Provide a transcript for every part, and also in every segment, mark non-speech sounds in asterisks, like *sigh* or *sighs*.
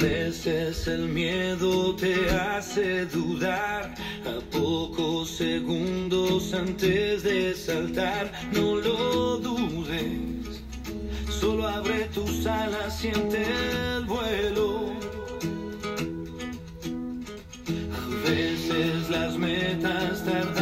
veces el miedo te hace dudar a pocos segundos antes de saltar. No lo dudes, solo abre tus alas, siente el vuelo. A veces las metas tardan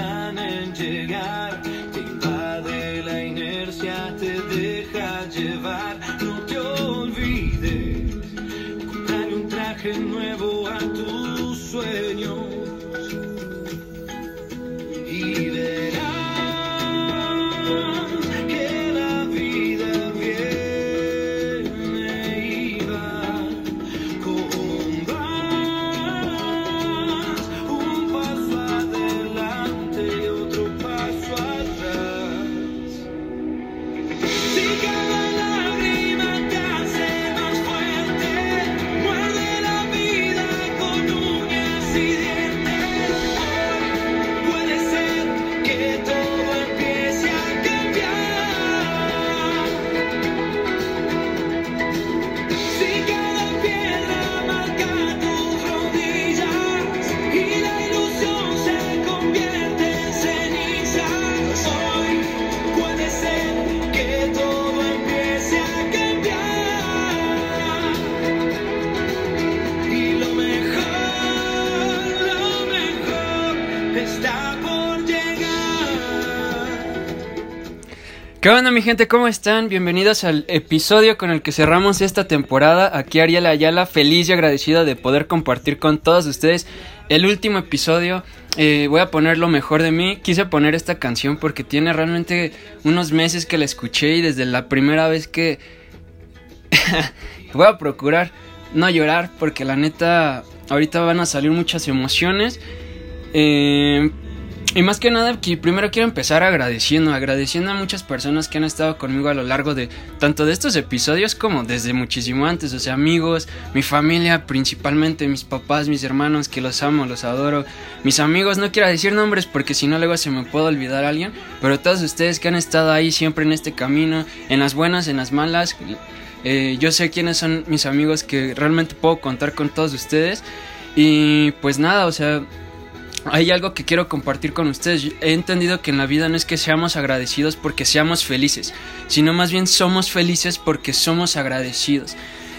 ¿Qué onda mi gente? ¿Cómo están? Bienvenidos al episodio con el que cerramos esta temporada. Aquí Ariel Ayala, feliz y agradecido de poder compartir con todos ustedes el último episodio. Eh, voy a poner lo mejor de mí. Quise poner esta canción porque tiene realmente unos meses que la escuché y desde la primera vez que... *laughs* voy a procurar no llorar porque la neta ahorita van a salir muchas emociones. Eh, y más que nada, primero quiero empezar agradeciendo, agradeciendo a muchas personas que han estado conmigo a lo largo de tanto de estos episodios como desde muchísimo antes, o sea, amigos, mi familia, principalmente mis papás, mis hermanos, que los amo, los adoro, mis amigos, no quiero decir nombres porque si no luego se me puede olvidar alguien, pero todos ustedes que han estado ahí siempre en este camino, en las buenas, en las malas, eh, yo sé quiénes son mis amigos que realmente puedo contar con todos ustedes. Y pues nada, o sea hay algo que quiero compartir con ustedes. He entendido que en la vida no es que seamos agradecidos porque seamos felices, sino más bien somos felices porque somos agradecidos.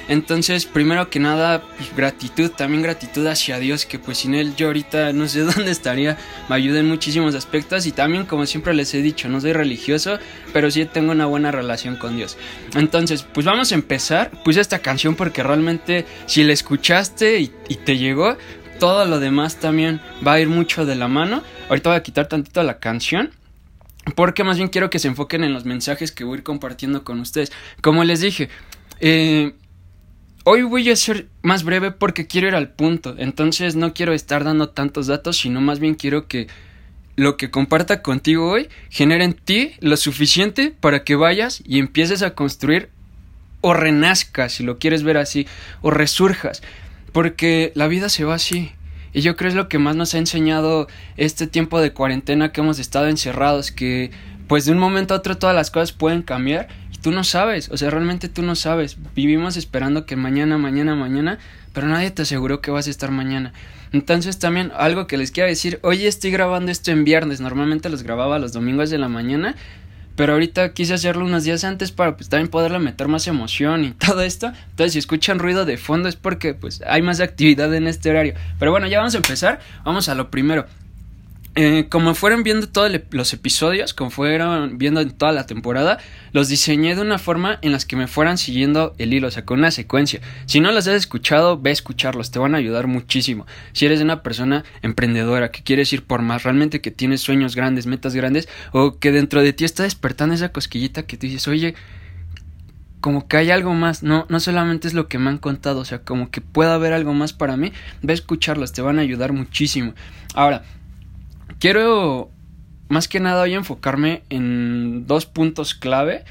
Entonces, primero que nada, pues, gratitud, también gratitud hacia Dios, que pues sin Él yo ahorita no sé *laughs* dónde estaría, me ayuda en muchísimos aspectos y también como siempre les he dicho, no soy religioso, pero sí tengo una buena relación con Dios. Entonces, pues vamos a empezar, puse esta canción porque realmente si la escuchaste y, y te llegó, todo lo demás también va a ir mucho de la mano. Ahorita voy a quitar tantito la canción. Porque más bien quiero que se enfoquen en los mensajes que voy a ir compartiendo con ustedes. Como les dije, eh, hoy voy a ser más breve porque quiero ir al punto. Entonces no quiero estar dando tantos datos, sino más bien quiero que lo que comparta contigo hoy genere en ti lo suficiente para que vayas y empieces a construir o renazcas, si lo quieres ver así, o resurjas. Porque la vida se va así. Y yo creo es lo que más nos ha enseñado este tiempo de cuarentena que hemos estado encerrados, que pues de un momento a otro todas las cosas pueden cambiar y tú no sabes, o sea, realmente tú no sabes. Vivimos esperando que mañana, mañana, mañana, pero nadie te aseguró que vas a estar mañana. Entonces también algo que les quiero decir, hoy estoy grabando esto en viernes, normalmente los grababa los domingos de la mañana, pero ahorita quise hacerlo unos días antes para pues también poderle meter más emoción y *laughs* todo esto. Entonces si escuchan ruido de fondo es porque pues hay más actividad en este horario. Pero bueno, ya vamos a empezar. Vamos a lo primero. Eh, como fueron viendo todos los episodios, como fueron viendo en toda la temporada, los diseñé de una forma en las que me fueran siguiendo el hilo, o sea, con una secuencia. Si no los has escuchado, ve a escucharlos, te van a ayudar muchísimo. Si eres una persona emprendedora que quieres ir por más, realmente que tienes sueños grandes, metas grandes, o que dentro de ti está despertando esa cosquillita que tú dices, oye, como que hay algo más, no, no solamente es lo que me han contado, o sea, como que pueda haber algo más para mí, ve a escucharlos, te van a ayudar muchísimo. Ahora, quiero más que nada hoy enfocarme en dos puntos clave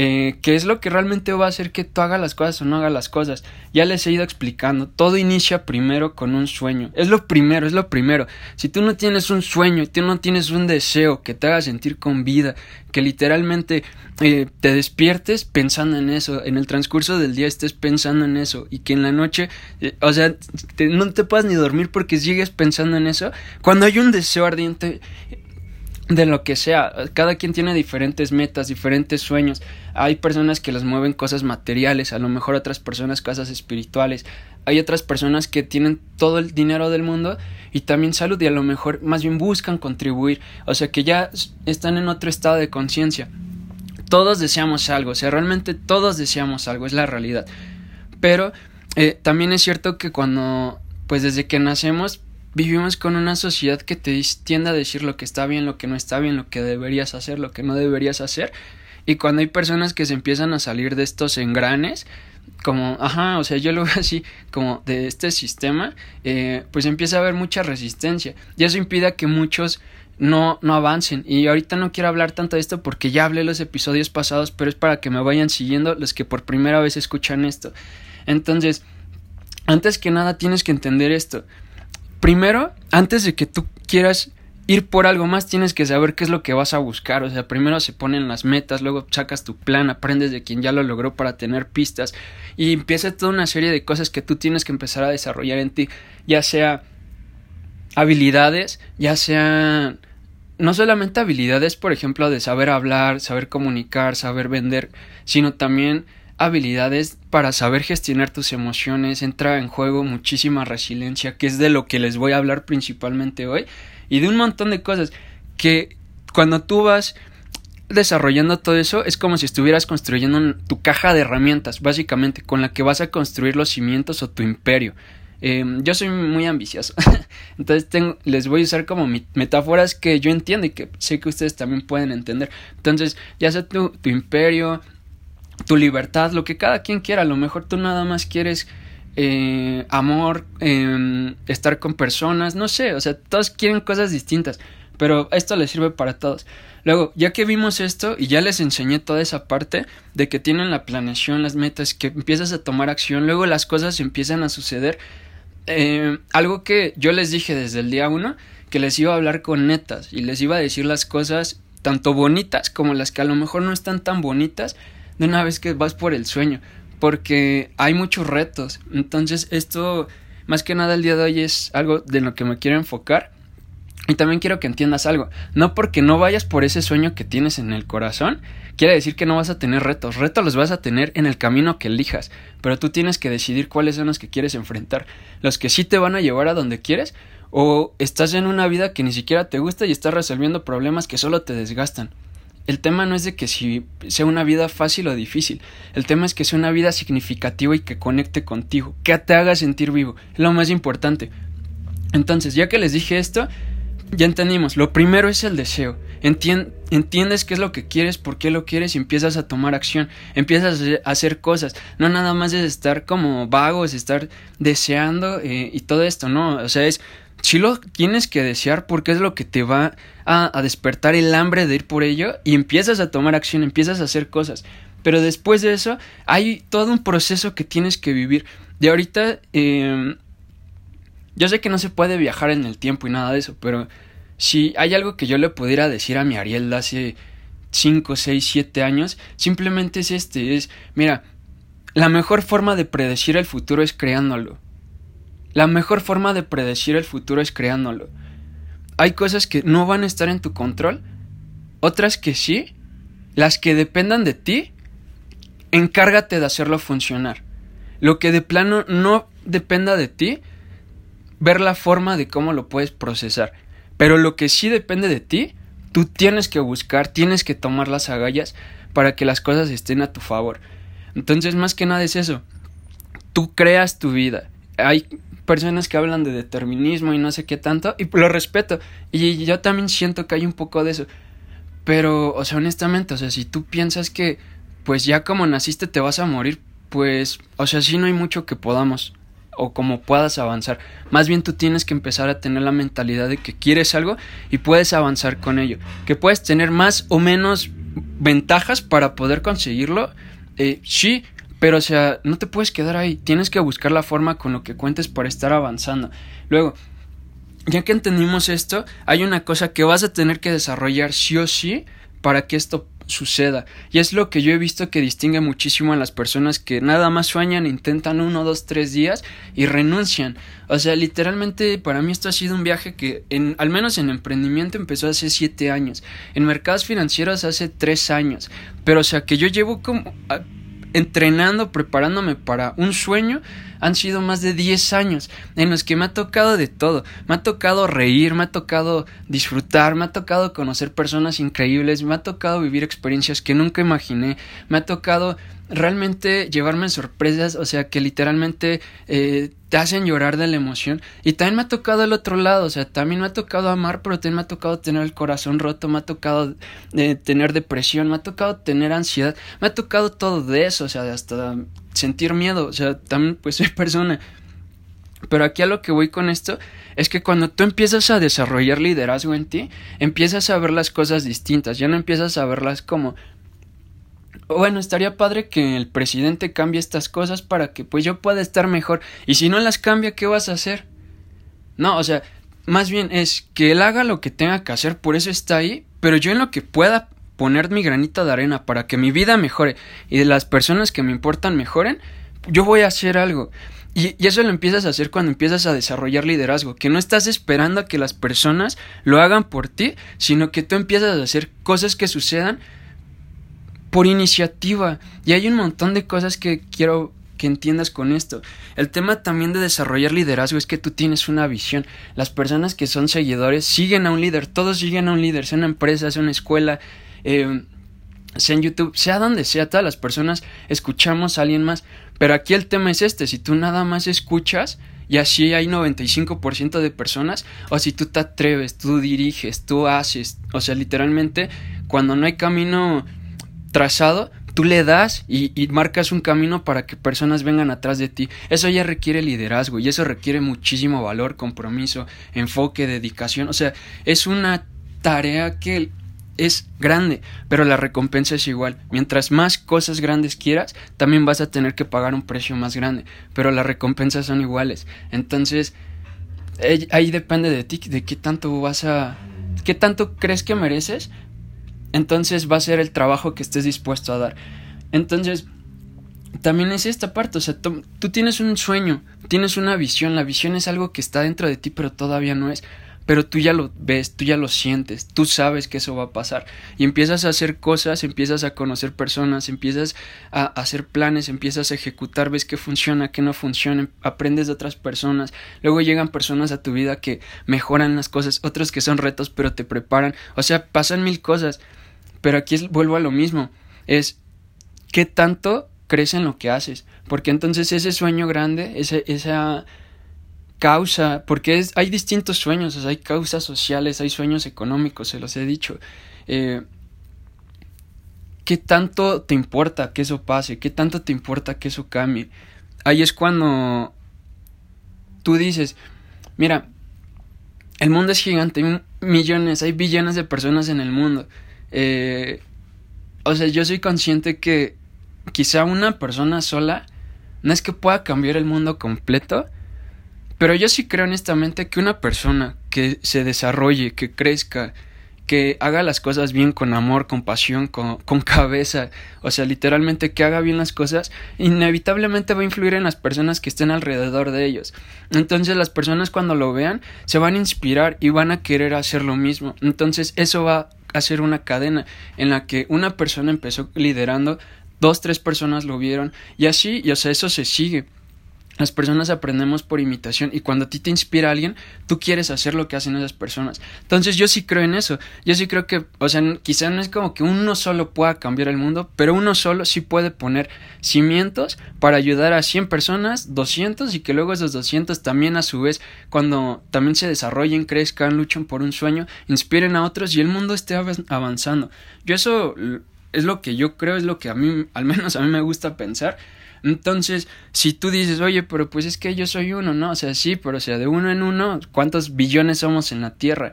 eh, qué es lo que realmente va a hacer que tú hagas las cosas o no hagas las cosas. Ya les he ido explicando, todo inicia primero con un sueño. Es lo primero, es lo primero. Si tú no tienes un sueño, tú no tienes un deseo que te haga sentir con vida, que literalmente eh, te despiertes pensando en eso, en el transcurso del día estés pensando en eso y que en la noche, eh, o sea, no te puedas ni dormir porque sigues pensando en eso. Cuando hay un deseo ardiente, de lo que sea. Cada quien tiene diferentes metas, diferentes sueños. Hay personas que les mueven cosas materiales, a lo mejor otras personas cosas espirituales. Hay otras personas que tienen todo el dinero del mundo y también salud y a lo mejor más bien buscan contribuir. O sea que ya están en otro estado de conciencia. Todos deseamos algo, o sea, realmente todos deseamos algo, es la realidad. Pero eh, también es cierto que cuando, pues desde que nacemos, Vivimos con una sociedad que te tiende a decir lo que está bien, lo que no está bien, lo que deberías hacer, lo que no deberías hacer. Y cuando hay personas que se empiezan a salir de estos engranes, como, ajá, o sea, yo lo veo *laughs* así, como de este sistema, eh, pues empieza a haber mucha resistencia. Y eso impide que muchos no, no avancen. Y ahorita no quiero hablar tanto de esto porque ya hablé los episodios pasados, pero es para que me vayan siguiendo los que por primera vez escuchan esto. Entonces, antes que nada tienes que entender esto primero, antes de que tú quieras ir por algo más, tienes que saber qué es lo que vas a buscar. O sea, primero se ponen las metas, luego sacas tu plan, aprendes de quien ya lo logró para tener pistas y empieza toda una serie de cosas que tú tienes que empezar a desarrollar en ti, ya sea habilidades, ya sean no solamente habilidades, por ejemplo, de saber hablar, saber comunicar, saber vender, sino también habilidades para saber gestionar tus emociones, entra en juego muchísima resiliencia, que es de lo que les voy a hablar principalmente hoy, y de un montón de cosas que cuando tú vas desarrollando todo eso es como si estuvieras construyendo tu caja de herramientas, básicamente, con la que vas a construir los cimientos o tu imperio. Em, yo soy muy ambicioso, *laughs* entonces tengo, les voy a usar como metáforas que yo entiendo y que sé que ustedes también pueden entender. Entonces, ya sea tu, tu imperio, tu libertad, lo que cada quien quiera. A lo mejor tú nada más quieres eh, amor, em, estar con personas, no sé, o sea, todos quieren cosas distintas, pero esto les sirve para todos. Luego, ya que vimos esto y ya les enseñé toda esa parte de que tienen la planeación, las metas, que empiezas a tomar acción, luego las cosas empiezan a suceder. Eh, algo que yo les dije desde el día uno, que les iba a hablar con netas y les iba a decir las cosas tanto bonitas como las que a lo mejor no están tan bonitas, de una vez que vas por el sueño, porque hay muchos retos. Entonces esto, más que nada el día de hoy es algo de lo que me quiero enfocar. Y también quiero que entiendas algo. No porque no vayas por ese sueño que tienes en el corazón, quiere decir que no vas a tener retos. Retos los vas a tener en el camino que elijas. Pero tú tienes que decidir cuáles son los que quieres enfrentar. Los que sí te van a llevar a donde quieres. O estás en una vida que ni siquiera te gusta y estás resolviendo problemas que solo te desgastan. El tema no es de que si sea una vida fácil o difícil. El tema es que sea una vida significativa y que conecte contigo, que te haga sentir vivo. Es lo más importante. Entonces, ya que les dije esto, ya entendimos. Lo primero es el deseo. entiendes qué es lo que quieres, por qué lo quieres y empiezas a tomar acción. Empiezas a hacer cosas. No nada más es estar como vagos, estar deseando eh, y todo esto, ¿no? O sea, es si lo tienes que desear porque es lo que te va a, despertar el hambre de ir por ello y empiezas a tomar acción, empiezas a hacer cosas. Pero después de eso hay todo un proceso que tienes que vivir. De ahorita, eh, yo sé que no se puede viajar en el tiempo y nada de eso, pero si hay algo que yo le pudiera decir a mi Ariel de hace 5, 6, 7 años, simplemente es este, es, mira, la mejor forma de predecir el futuro es creándolo. La mejor forma de predecir el futuro es creándolo. Hay cosas que no van a estar en tu control, otras que sí. Las que dependan de ti, encárgate de hacerlo funcionar. Lo que de plano no dependa de ti, ver la forma de cómo lo puedes procesar. Pero lo que sí depende de ti, tú tienes que buscar, tienes que tomar las agallas para que las cosas estén a tu favor. Entonces, más que nada es eso. Tú creas tu vida. Hay personas que hablan de determinismo y no sé qué tanto, y lo respeto. Y yo también siento que hay un poco de eso. Pero, o sea, honestamente, o sea, si tú piensas que, pues ya como naciste te vas a morir, pues, o sea, sí no hay mucho que podamos o como puedas avanzar. Más bien tú tienes que empezar a tener la mentalidad de que quieres algo y puedes avanzar con ello. Que puedes tener más o menos ventajas para poder conseguirlo, eh, sí, pero o sea, no te puedes quedar ahí, tienes que buscar la forma con lo que cuentes para estar avanzando. Luego, ya que entendimos esto, hay una cosa que vas a tener que desarrollar sí o sí para que esto suceda. Y es lo que yo he visto que distingue muchísimo a las personas que nada más sueñan, intentan uno, dos, tres días y renuncian. O sea, literalmente para mí esto ha sido un viaje que, en, al menos en emprendimiento, empezó hace siete años. En mercados financieros hace tres años. Pero o sea, que yo llevo como entrenando, preparándome para un sueño, han sido más de 10 años en los que me ha tocado de todo. Me ha tocado reír, me ha tocado disfrutar, me ha tocado conocer personas increíbles, me ha tocado vivir experiencias que nunca imaginé, me ha tocado realmente llevarme sorpresas, o sea, que literalmente eh, te hacen llorar de la emoción. Y también me ha tocado el otro lado, o sea, también me ha tocado amar, pero también me ha tocado tener el corazón roto, me ha tocado eh, tener depresión, me ha tocado tener ansiedad, me ha tocado todo de eso, o sea, hasta sentir miedo, o sea, también pues *laughs* soy persona. Pero aquí a lo que voy con esto es que cuando tú empiezas a desarrollar liderazgo en ti, empiezas a ver las cosas distintas, ya no empiezas a verlas como bueno, estaría padre que el presidente cambie estas cosas para que pues yo pueda estar mejor. Y si no las cambia, ¿qué vas a hacer? No, o sea, más bien es que él haga lo que tenga que hacer, por eso está ahí, pero yo en lo que pueda poner mi granita de arena para que mi vida mejore y las personas que me importan mejoren, yo voy a hacer algo. Y, y, eso lo empiezas a hacer cuando empiezas a desarrollar liderazgo, que no estás esperando a que las personas lo hagan por ti, sino que tú empiezas a hacer cosas que sucedan por iniciativa. Y hay un montón de cosas que quiero que entiendas con esto. El tema también de desarrollar liderazgo es que tú tienes una visión. Las personas que son seguidores siguen a un líder, todos siguen a un líder, sea una empresa, sea una escuela, eh, sea en YouTube, sea donde sea, todas las personas escuchamos a alguien más. Pero aquí el tema es este, si tú nada más escuchas, y así hay 95% de personas, o si tú te atreves, tú diriges, tú haces, o sea, literalmente, cuando no hay camino trazado, tú le das y, y, marcas un camino para que personas vengan atrás de ti. Eso ya requiere liderazgo y eso requiere muchísimo valor, compromiso, enfoque, dedicación. O sea, es una tarea que es grande, pero la recompensa es igual. Mientras más cosas grandes quieras, también vas a tener que pagar un precio más grande, pero las recompensas son iguales. Entonces, ahí depende de ti, de qué tanto vas a... qué tanto crees que mereces entonces va a ser el trabajo que estés dispuesto a dar. Entonces, también es esta parte, o sea, tú, tienes un sueño, tienes una visión, la visión es algo que está dentro de ti, pero todavía no es, pero tú ya lo ves, tú ya lo sientes, tú sabes que eso va a pasar. Y empiezas a hacer cosas, empiezas a conocer personas, empiezas a hacer planes, empiezas a ejecutar, ves que funciona, que no funciona, aprendes de otras personas, luego llegan personas a tu vida que mejoran las cosas, otros que son retos, pero te preparan, o sea, pasan mil cosas pero aquí es, vuelvo a lo mismo. Es qué tanto crees en lo que haces. Porque entonces ese sueño grande, ese, esa causa, porque es, hay distintos sueños, hay causas sociales, hay sueños económicos, se los he dicho. Eh, ¿Qué tanto te importa que eso pase? ¿Qué tanto te importa que eso cambie? Ahí es cuando tú dices, mira, el mundo es gigante, hay millones, hay billones de personas en el mundo. Eh, o sea, yo soy consciente que quizá una persona sola no es que pueda cambiar el mundo completo, pero yo sí creo honestamente que una persona que se desarrolle, que crezca, que haga las cosas bien con amor, con pasión, con, con, cabeza, o sea, literalmente que haga bien las cosas, inevitablemente va a influir en las personas que estén alrededor de ellos. Entonces las personas cuando lo vean se van a inspirar y van a querer hacer lo mismo. Entonces eso va hacer una cadena en la que una persona empezó liderando, dos, tres personas lo vieron y así, y o sea, eso se sigue. Las personas aprendemos por imitación y cuando a ti te inspira alguien, tú quieres hacer lo que hacen esas personas. Entonces yo sí creo en eso. Yo sí creo que, o sea, quizá no es como que uno solo pueda cambiar el mundo, pero uno solo sí puede poner cimientos para ayudar a 100 personas, 200 y que luego esos 200 también a su vez, cuando también se desarrollen, crezcan, luchen por un sueño, inspiren a otros y el mundo esté avanzando. Yo eso es lo que yo creo, es lo que a mí, al menos a mí me gusta pensar entonces, si tú dices, oye, pero pues es que yo soy uno, ¿no? O sea, sí, pero o sea, de uno en uno, ¿cuántos billones somos en la Tierra?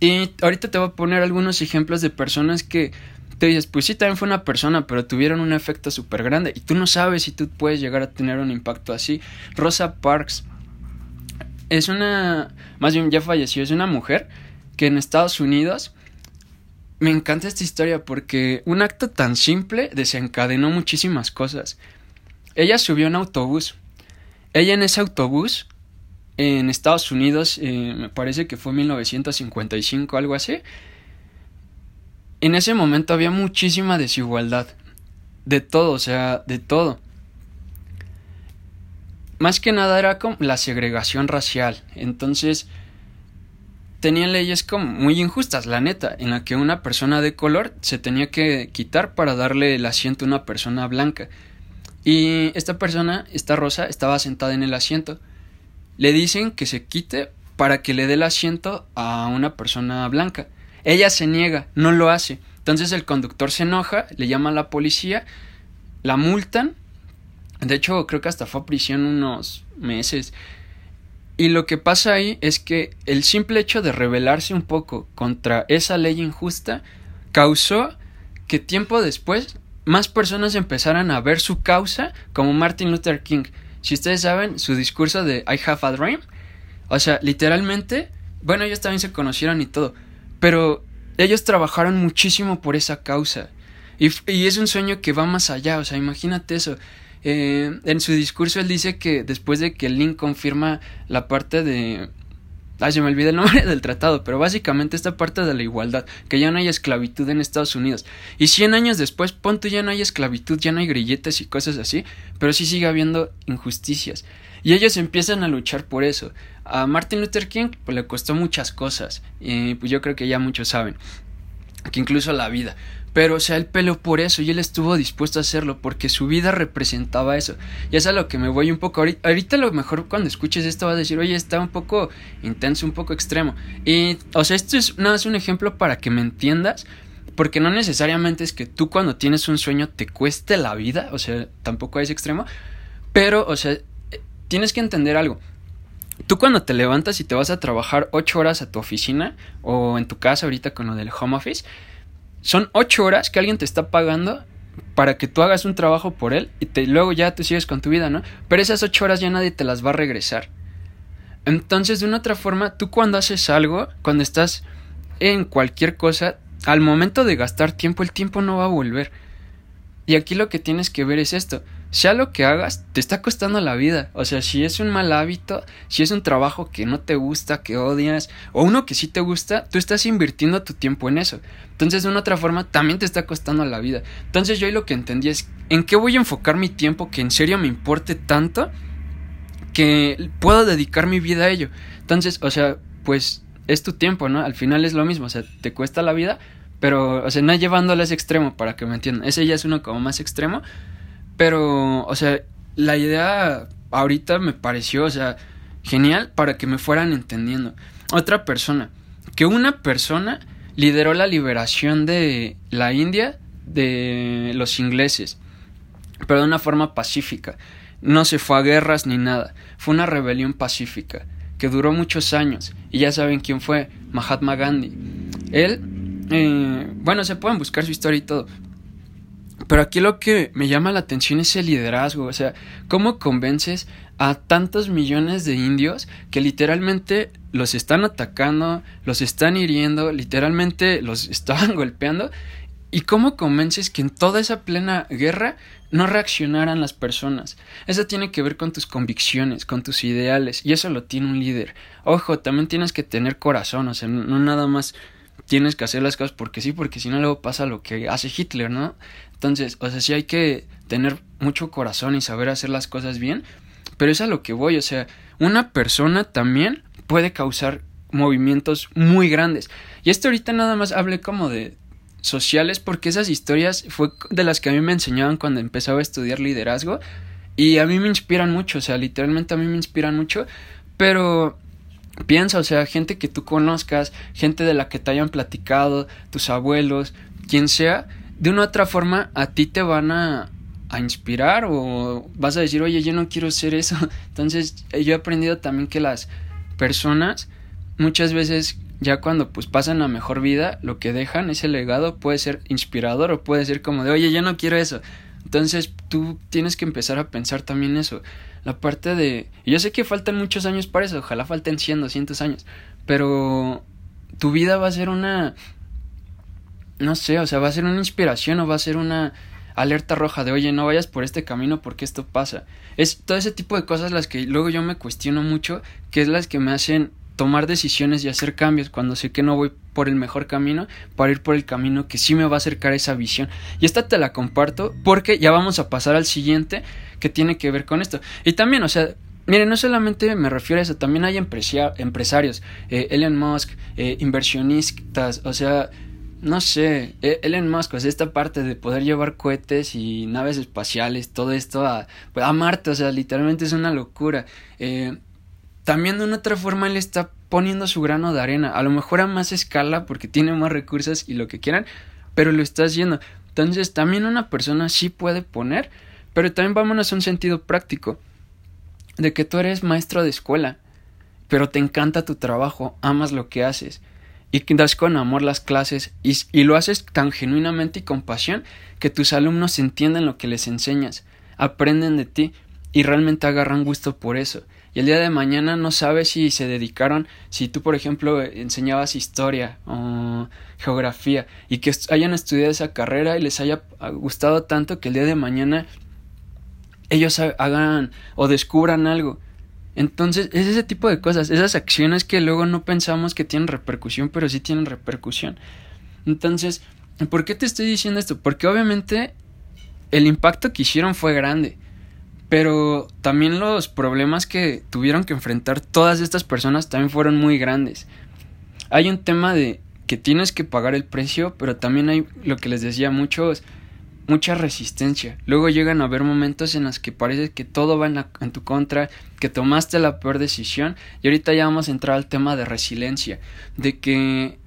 Y ahorita te voy a poner algunos ejemplos de personas que tú dices, pues sí, también fue una persona, pero tuvieron un efecto súper grande. Y tú no sabes si tú puedes llegar a tener un impacto así. Rosa Parks es una, más bien ya falleció, es una mujer que en Estados Unidos me encanta esta historia porque un acto tan simple desencadenó muchísimas cosas. Ella subió un autobús. Ella en ese autobús, en Estados Unidos, eh, me parece que fue 1955, algo así. En ese momento había muchísima desigualdad. De todo, o sea, de todo. Más que nada era la segregación racial. Entonces, tenían leyes como muy injustas, la neta, en la que una persona de color se tenía que quitar para darle el asiento a una persona blanca. Y esta persona, esta rosa, estaba sentada en el asiento. Le dicen que se quite para que le dé el asiento a una persona blanca. Ella se niega, no lo hace. Entonces el conductor se enoja, le llama a la policía, la multan. De hecho, creo que hasta fue a prisión unos meses. Y lo que pasa ahí es que el simple hecho de rebelarse un poco contra esa ley injusta causó que tiempo después más personas empezaran a ver su causa como Martin Luther King. Si ustedes saben, su discurso de I have a dream, o sea, literalmente, bueno, ellos también se conocieron y todo, pero ellos trabajaron muchísimo por esa causa. Y, es un sueño que va más allá, o sea, imagínate eso. Eh, en su discurso él dice que después de que Lincoln firma la parte de... Ay, se me olvida el nombre *laughs* del tratado, pero básicamente esta parte de la igualdad, que ya no hay esclavitud en Estados Unidos. Y 100 años después, punto, ya no hay esclavitud, ya no hay grilletes y cosas así, pero sí sigue habiendo injusticias. Y ellos empiezan a luchar por eso. A Martin Luther King pues, le costó muchas cosas, y pues yo creo que ya muchos saben, que incluso la vida. Pero, o sea, él peleó por eso y él estuvo dispuesto a hacerlo porque su vida representaba eso. Y es a lo que me voy un poco. Ahorita, ahorita lo mejor cuando escuches esto vas a decir, oye, está un poco intenso, un poco extremo. Y, o sea, esto es nada más un ejemplo para que me entiendas. Porque no necesariamente es que tú cuando tienes un sueño te cueste la vida. O sea, tampoco es extremo. Pero, o sea, tienes que entender algo. Tú cuando te levantas y te vas a trabajar ocho horas a tu oficina o en tu casa ahorita con lo del home office son ocho horas que alguien te está pagando para que tú hagas un trabajo por él y te, luego ya tú sigues con tu vida, ¿no? Pero esas ocho horas ya nadie te las va a regresar. Entonces, de una otra forma, tú cuando haces algo, cuando estás en cualquier cosa, al momento de gastar tiempo, el tiempo no va a volver. Y aquí lo que tienes que ver es esto sea lo que hagas, te está costando la vida. O sea, si es un mal hábito, si es un trabajo que no te gusta, que odias, o uno que sí te gusta, tú estás invirtiendo tu tiempo en eso. Entonces, de una otra forma, también te está costando la vida. Entonces, yo ahí lo que entendí es en qué voy a enfocar mi tiempo que en serio me importe tanto que puedo dedicar mi vida a ello. Entonces, o sea, pues es tu tiempo, ¿no? Al final es lo mismo, o sea, te cuesta la vida, pero, o sea, no llevándolo a ese extremo para que me entiendan. Ese ya es uno como más extremo. Pero, o sea, la idea ahorita me pareció, o sea, genial para que me fueran entendiendo. Otra persona, que una persona lideró la liberación de la India de los ingleses, pero de una forma pacífica. No se fue a guerras ni nada, fue una rebelión pacífica que duró muchos años. Y ya saben quién fue, Mahatma Gandhi. Él, eh, bueno, se pueden buscar su historia y todo, pero aquí lo que me llama la atención es el liderazgo, o sea, cómo convences a tantos millones de indios que literalmente los están atacando, los están hiriendo, literalmente los *laughs* estaban golpeando, y cómo convences que en toda esa plena guerra no reaccionaran las personas. Eso tiene que ver con tus convicciones, con tus ideales, y eso lo tiene un líder. Ojo, también tienes que tener corazón, o sea, no nada más tienes que hacer las cosas porque sí, porque si no luego pasa lo que hace Hitler, ¿no? Entonces, o sea, sí hay que tener mucho corazón y saber hacer las cosas bien, pero es a lo que voy, o sea, una persona también puede causar movimientos muy grandes. Y esto ahorita nada más hablé como de sociales porque esas historias fue de las que a mí me enseñaban cuando empezaba a estudiar liderazgo y a mí me inspiran mucho, o sea, literalmente a mí me inspiran mucho, pero piensa, o sea, gente que tú conozcas, gente de la que te hayan platicado, tus abuelos, quien sea, de una u otra forma a ti te van a, a inspirar o vas a decir, oye, yo no quiero ser eso. *laughs* Entonces yo he aprendido también que las personas muchas veces ya cuando pues pasan la mejor vida, lo que dejan, ese legado puede ser inspirador o puede ser como de, oye, yo no quiero eso. Entonces tú tienes que empezar a pensar también eso. La parte de... Yo sé que faltan muchos años para eso, ojalá falten 100, 200 años, pero tu vida va a ser una... No sé, o sea, va a ser una inspiración o va a ser una alerta roja de, oye, no vayas por este camino porque esto pasa. Es todo ese tipo de cosas las que luego yo me cuestiono mucho, que es las que me hacen tomar decisiones y hacer cambios cuando sé que no voy por el mejor camino para ir por el camino que sí me va a acercar a esa visión. Y esta te la comparto porque ya vamos a pasar al siguiente que tiene que ver con esto. Y también, o sea, Miren, no solamente me refiero a eso, también hay empresarios, eh, Elon Musk, eh, inversionistas, o sea, no sé, e-, Elon Musk, pues esta parte de poder llevar cohetes y naves espaciales, todo esto a, a Marte, o sea, literalmente es una locura. Eh, también de una otra forma él está poniendo su grano de arena, a lo mejor a más escala porque tiene más recursos y lo que quieran, pero lo está haciendo. Entonces también una persona sí puede poner, pero también vámonos a un sentido práctico, de que tú eres maestro de escuela, pero te encanta tu trabajo, amas lo que haces y das con amor las clases y, y, lo haces tan genuinamente y con pasión que tus alumnos entienden lo que les enseñas, aprenden de ti y realmente agarran gusto por eso y el día de mañana no sabes si se dedicaron, si tú por ejemplo enseñabas historia o geografía y que hayan estudiado esa carrera y les haya gustado tanto que el día de mañana ellos hagan o descubran algo. Entonces es ese tipo de cosas, esas acciones que luego no pensamos que tienen repercusión, pero sí tienen repercusión. Entonces, ¿por qué te estoy diciendo esto? Porque obviamente el impacto que hicieron fue grande. Pero también los problemas que tuvieron que enfrentar todas estas personas también fueron muy grandes. Hay un tema de que tienes que pagar el precio, pero también hay lo que les decía muchos mucha resistencia. Luego llegan a haber momentos en los que parece que todo va en, en, tu contra, que tomaste la peor decisión. Y ahorita ya vamos a entrar al tema de resiliencia, de que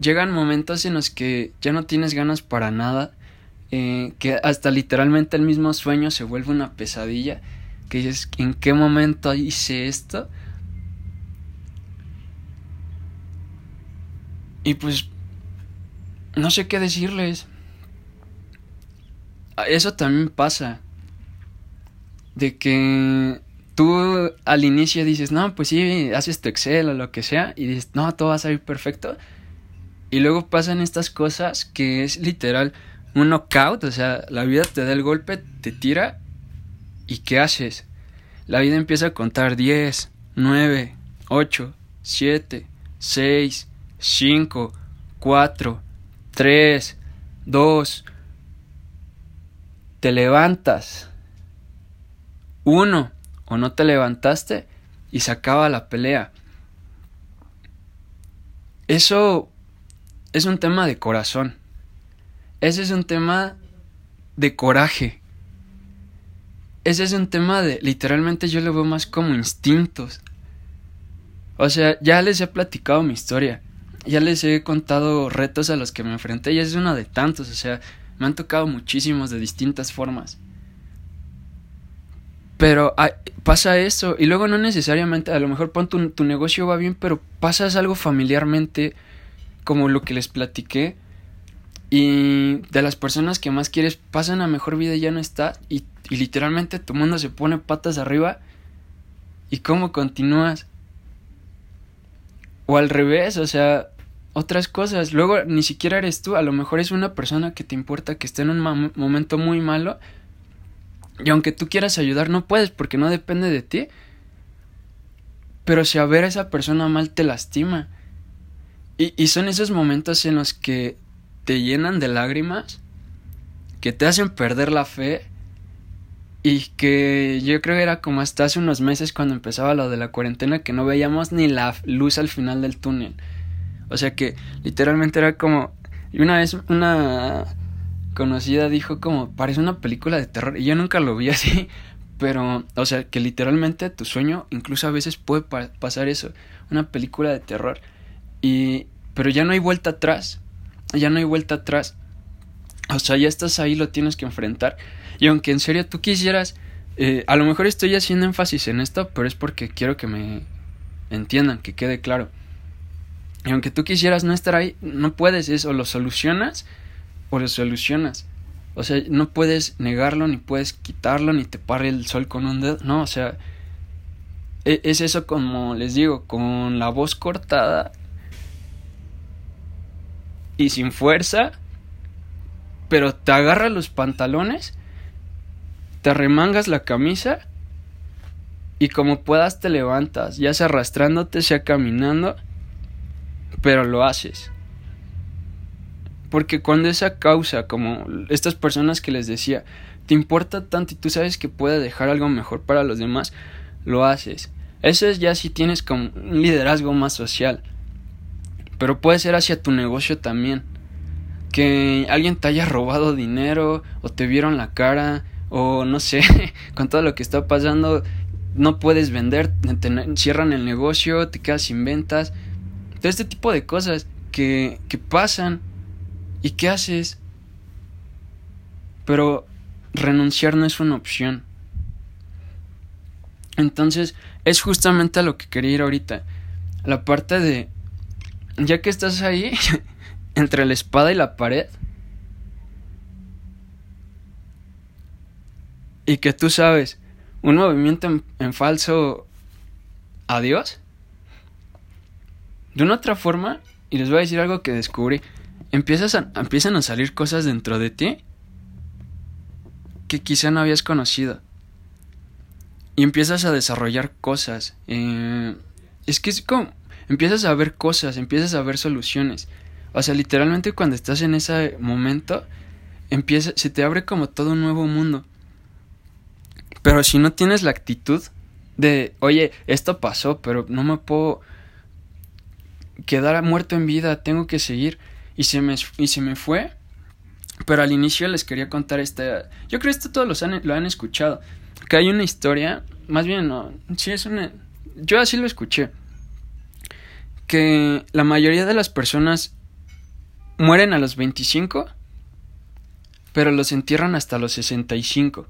llegan momentos en los que ya no tienes ganas para nada, eh, que hasta literalmente el mismo sueño se vuelve una pesadilla, que dices, ¿en qué momento hice esto? Y pues, no sé qué decirles. Eso también pasa. De que tú al inicio dices, no, pues sí, haces tu Excel o lo que sea, y dices, no, todo va a salir perfecto. Y luego pasan estas cosas que es literal un knockout, o sea, la vida te da el golpe, te tira y ¿qué haces? La vida empieza a contar 10, 9, 8, 7, 6, 5, 4, 3, 2, te levantas, uno, o no te levantaste y se acaba la pelea. Eso es un tema de corazón. Ese es un tema de coraje. Ese es un tema de, literalmente yo lo veo más como instintos. O sea, ya les he platicado mi historia. Ya les he contado retos a los que me enfrenté y es uno de tantos. O sea, me han tocado muchísimos de distintas formas. Pero pasa eso y luego no necesariamente, a lo mejor pon tu, tu negocio va bien, pero pasas algo familiarmente como lo que les platiqué y de las personas que más quieres pasan a mejor vida y ya no está. Y, y literalmente tu mundo se pone patas arriba. ¿Y cómo continúas? O al revés, o sea, otras cosas. Luego ni siquiera eres tú, a lo mejor es una persona que te importa que esté en un momento muy malo. Y aunque tú quieras ayudar, no puedes porque no depende de ti. Pero si a ver a esa persona mal te lastima. Y, y son esos momentos en los que te llenan de lágrimas, que te hacen perder la fe y que yo creo que era como hasta hace unos meses cuando empezaba lo de la cuarentena que no veíamos ni la luz al final del túnel. O sea que literalmente era como... Y una vez una conocida dijo como parece una película de terror y yo nunca lo vi *laughs* así pero o sea que literalmente tu sueño incluso a veces puede pasar eso una película de terror y pero ya no hay vuelta atrás ya no hay vuelta atrás. O sea, ya estás ahí, lo tienes que enfrentar. Y aunque en serio tú quisieras, eh, a lo mejor estoy haciendo énfasis en esto, pero es porque quiero que me entiendan, que quede claro. Y aunque tú quisieras no estar ahí, no puedes, es o lo solucionas o lo solucionas. O sea, no puedes negarlo, ni puedes quitarlo, ni te pare el sol con un dedo. No, o sea, e- es eso como les digo, con la voz cortada y sin fuerza, pero te agarra los pantalones, te remangas la camisa y como puedas te levantas, ya sea arrastrándote, sea caminando, pero lo haces. Porque cuando esa causa, como estas personas que les decía, te importa tanto y tú sabes que puede dejar algo mejor para los demás, lo haces. Eso es ya si tienes como un liderazgo más social. Pero puede ser hacia tu negocio también. Que alguien te haya robado dinero o te vieron la cara o no sé, *laughs* con todo lo que está pasando no puedes vender, te- cierran el negocio, te quedas sin ventas. Todo este tipo de cosas que, que pasan y qué haces. Pero renunciar no es una opción. Entonces, es justamente a lo que quería ir ahorita. La parte de, ya que estás ahí, *laughs* entre la espada y la pared, y que tú sabes, un movimiento en, falso a Dios, de una otra forma, y les voy a decir algo que descubrí, empiezas a, empiezan a salir cosas dentro de ti que quizá no habías conocido. Y empiezas a desarrollar cosas. eh, es que es como, empiezas a ver cosas, empiezas a ver soluciones. O sea, literalmente cuando estás en ese momento, empieza, se te abre como todo un nuevo mundo. Pero si no tienes la actitud de, oye, esto pasó, pero no me puedo quedar muerto en vida, tengo que seguir. Y se me, y se me fue. Pero al inicio les quería contar esta... Yo creo que esto todos los han, lo han escuchado. Que hay una historia, más bien no, sí es una... Yo así lo escuché. Que la mayoría de las personas mueren a los 25, pero los entierran hasta los 65.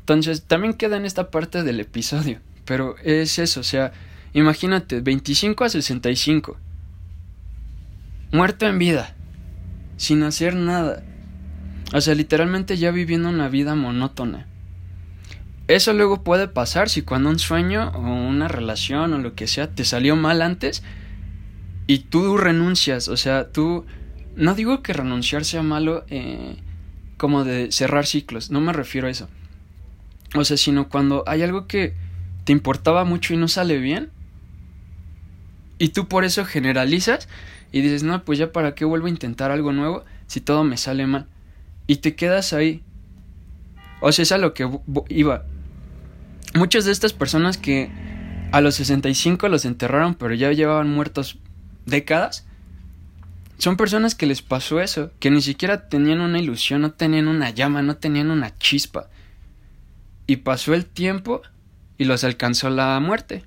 Entonces, también queda en esta parte del episodio. Pero es eso, o sea, imagínate, 25 a 65. Muerto en vida. Sin hacer nada. O sea, literalmente ya viviendo una vida monótona. Eso luego puede pasar si cuando un sueño o una relación o lo que sea te salió mal antes y tú renuncias. O sea, tú... No digo que renunciar sea malo eh, como de cerrar ciclos. No me refiero a eso. O sea, sino cuando hay algo que te importaba mucho y no sale bien. Y tú por eso generalizas y dices, no, pues ya para qué vuelvo a intentar algo nuevo si todo me sale mal. Y te quedas ahí. O sea, es a lo que iba. Muchas de estas personas que a los 65 los enterraron, pero ya llevaban muertos décadas, son personas que les pasó eso, que ni siquiera tenían una ilusión, no tenían una llama, no tenían una chispa. Y pasó el tiempo y los alcanzó la muerte.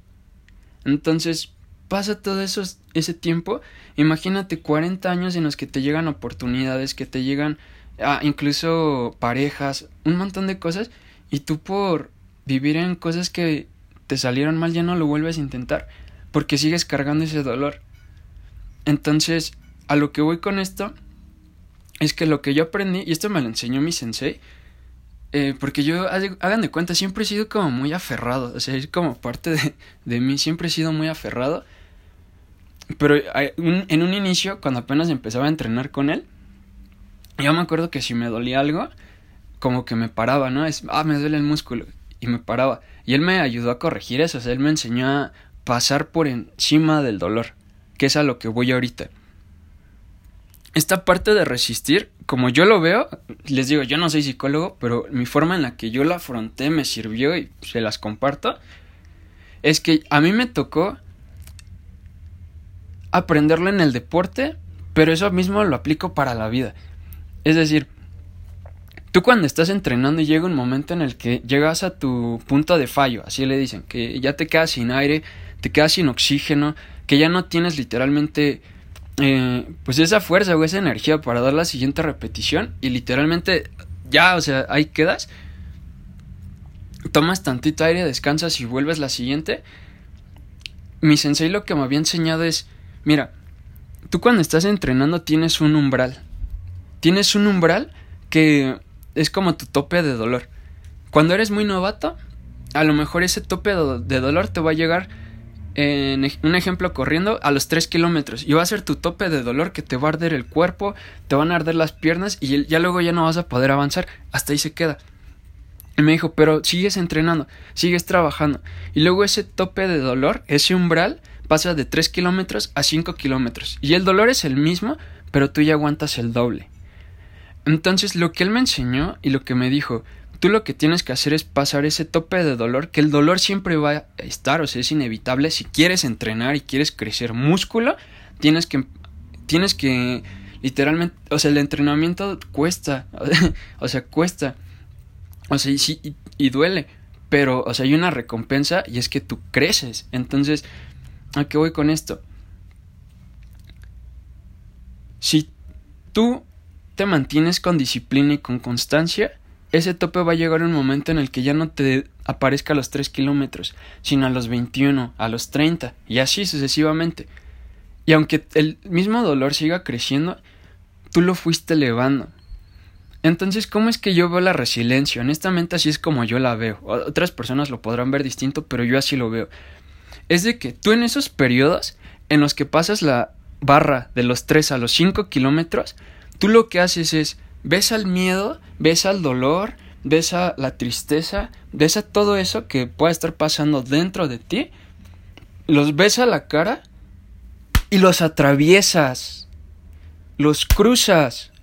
Entonces, pasa todo eso, ese tiempo, imagínate 40 años en los que te llegan oportunidades, que te llegan ah, incluso parejas, un montón de cosas, y tú por vivir en cosas que te salieron mal ya no lo vuelves a intentar, porque sigues cargando ese dolor. Entonces, a lo que voy con esto es que lo que yo aprendí, y esto me lo enseñó mi sensei, eh, porque yo, hagan de cuenta, siempre he sido como muy aferrado, o sea, es como parte de, de mí, siempre he sido muy aferrado. Pero en un inicio, cuando apenas empezaba a entrenar con él, yo me acuerdo que si me dolía algo, como que me paraba, ¿no? Es, ah, me duele el músculo, y me paraba. Y él me ayudó a corregir eso, él me enseñó a pasar por encima del dolor, que es a lo que voy ahorita. Esta parte de resistir, como yo lo veo, les digo, yo no soy psicólogo, pero mi forma en la que yo la afronté me sirvió y se las comparto, es que a mí me tocó aprenderlo en el deporte, pero eso mismo lo aplico para la vida. Es decir, tú cuando estás entrenando llega un momento en el que llegas a tu punto de fallo, así le dicen, que ya te quedas sin aire, te quedas sin oxígeno, que ya no tienes literalmente eh, pues esa fuerza o esa energía para dar la siguiente repetición y literalmente ya, o sea, ahí quedas. Tomas tantito aire, descansas y vuelves la siguiente. mi sensei lo que me había enseñado es, mira, tú cuando estás entrenando tienes un umbral. Tienes un umbral que es como tu tope de dolor. Cuando eres muy novato, a lo mejor ese tope de dolor te va a llegar en un ejemplo corriendo a los 3 kilómetros y va a ser tu tope de dolor que te va a arder el cuerpo, te van a arder las piernas y ya luego ya no vas a poder avanzar, hasta ahí se queda. Y me dijo, pero sigues entrenando, sigues trabajando. Y luego ese tope de dolor, ese umbral, pasa de 3 kilómetros a 5 kilómetros. Y el dolor es el mismo, pero tú ya aguantas el doble. Entonces lo que él me enseñó y lo que me dijo, tú lo que tienes que hacer es pasar ese tope de dolor, que el dolor siempre va a estar, o sea, es inevitable. Si quieres entrenar y quieres crecer músculo, tienes que, tienes que, literalmente, o sea, el entrenamiento cuesta, *laughs* o sea, cuesta, o sea, y, sí, y, duele, pero, o sea, hay una recompensa y es que tú creces. Entonces, ¿a qué voy con esto? Si tú mantienes con disciplina y con constancia, ese tope va a llegar un momento en el que ya no te aparezca a los 3 kilómetros, sino a los 21, a los 30, y así sucesivamente. Y aunque el mismo dolor siga creciendo, tú lo fuiste elevando. Entonces, ¿cómo es que yo veo la resiliencia? Honestamente, así es como yo la veo. Otras personas lo podrán ver distinto, pero yo así lo veo. Es de que tú en esos periodos en los que pasas la barra de los 3 a los 5 kilómetros, tú lo que haces es ves al miedo, ves al dolor, ves a la tristeza, ves a todo eso que puede estar pasando dentro de ti, los ves a la cara y los atraviesas, los cruzas,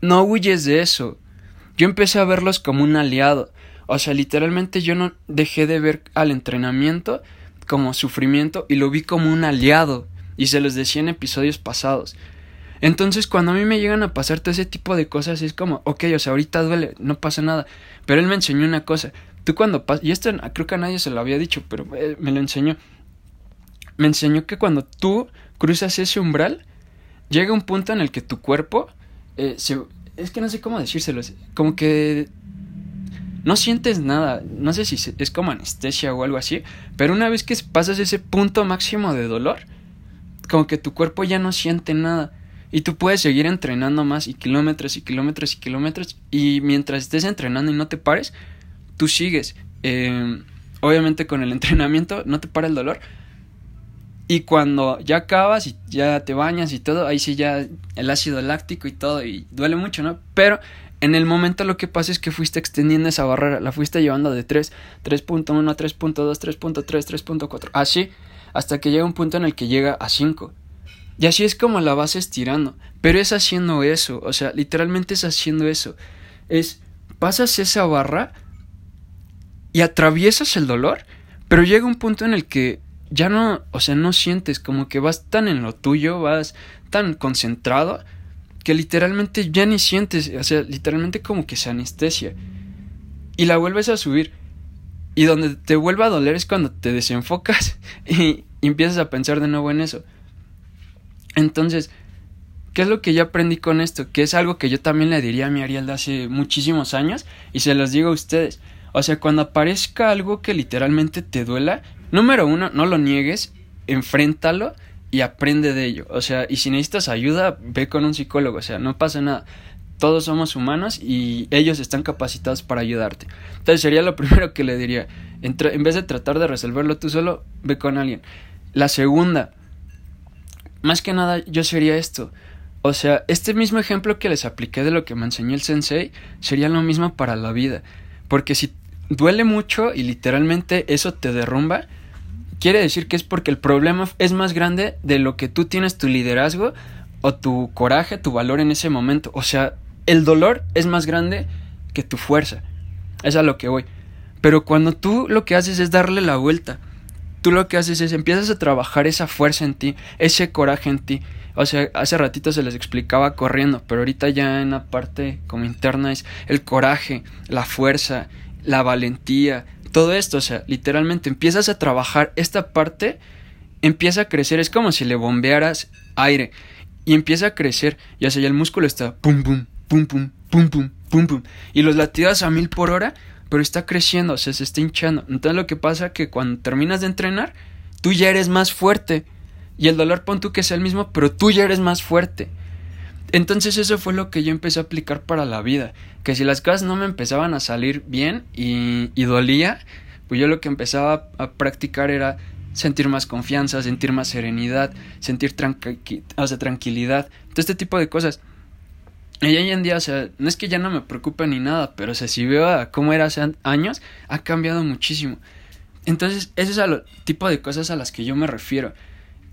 no huyes de eso. Yo empecé a verlos como un aliado, o sea, literalmente yo no dejé de ver al entrenamiento como sufrimiento y lo vi como un aliado, y se los decía en episodios pasados. Entonces, cuando a mí me llegan a pasar todo ese tipo de cosas, es como, ok, o sea, ahorita duele, no pasa nada. Pero él me enseñó una cosa. Tú cuando pasas, y esto creo que a nadie se lo había dicho, pero eh, me lo enseñó. Me enseñó que cuando tú cruzas ese umbral, llega un punto en el que tu cuerpo eh, se, es que no sé cómo decírselo, como que no sientes nada, no sé si es como anestesia o algo así, pero una vez que pasas ese punto máximo de dolor, como que tu cuerpo ya no siente nada. Y tú puedes seguir entrenando más y kilómetros y kilómetros y kilómetros. Y mientras estés entrenando y no te pares, tú sigues. Em, obviamente con el *laughs* entrenamiento no te para el dolor. Y cuando ya acabas y ya te bañas y todo, ahí sí ya el ácido láctico y todo, y duele mucho, ¿no? Pero en el momento lo que pasa es que fuiste extendiendo esa barrera, la fuiste llevando de 3, 3.1, 3.2, 3.3, 3.4, así, hasta que llega un punto en el que llega a 5. Y así es como la vas estirando. Pero es haciendo eso. O sea, literalmente es haciendo eso. Es, pasas esa barra y atraviesas el dolor, pero llega un punto en el que ya no, o sea, no sientes como que vas tan en lo tuyo, vas tan concentrado, que literalmente ya ni sientes, o sea, literalmente como que se anestesia. Y la vuelves a subir. Y donde te vuelve a doler es cuando te desenfocas *laughs* y empiezas a pensar de nuevo en eso. Entonces, ¿qué es lo que yo aprendí con esto? Que es algo que yo también le diría a mi Ariel de hace muchísimos años y se los digo a ustedes. O sea, cuando aparezca algo que literalmente te duela, número uno, no lo niegues, enfréntalo y aprende de ello. O sea, y si necesitas ayuda, ve con un psicólogo. O sea, no pasa nada. Todos somos humanos y ellos están capacitados para ayudarte. Entonces sería lo *laughs* primero que le diría. en vez de tratar de resolverlo tú solo, ve con alguien. La segunda, más que nada yo sería esto. O sea, este mismo ejemplo que les apliqué de lo que me enseñó el sensei sería lo mismo para la vida. Porque si duele mucho y literalmente eso te derrumba, quiere decir que es porque el problema es más grande de lo que tú tienes tu liderazgo o tu coraje, tu valor en ese momento. O sea, el dolor es más grande que tu fuerza. Es a lo que voy. Pero cuando tú lo que haces es darle la vuelta tú lo que haces es empiezas a trabajar esa fuerza en ti, ese coraje en ti. O sea, hace ratito se les explicaba corriendo, pero ahorita ya en la parte como interna es el coraje, la fuerza, la valentía, todo esto, o sea, literalmente empiezas a trabajar esta parte, empieza a crecer, es como si le bombearas aire y empieza a crecer, y así ya el músculo está pum pum, pum pum, pum pum, pum pum, y los latidos a mil por hora, pero está creciendo, o sea, se está hinchando. Entonces lo que pasa es que cuando terminas de entrenar, tú ya eres más fuerte. Y el dolor pon tú que sea el mismo, pero tú ya eres más fuerte. Entonces eso fue lo que yo empecé a aplicar para la vida. Que si las cosas no me empezaban a salir bien y, y dolía, pues yo lo que empezaba a, practicar era sentir más confianza, sentir más serenidad, sentir sea, tranquilidad, todo este tipo de cosas. Y hoy en día, o sea, no es que ya no me preocupe ni nada, pero o sea, si veo a cómo era hace años, ha cambiado muchísimo. Entonces, ese es el tipo de cosas a las que yo me refiero.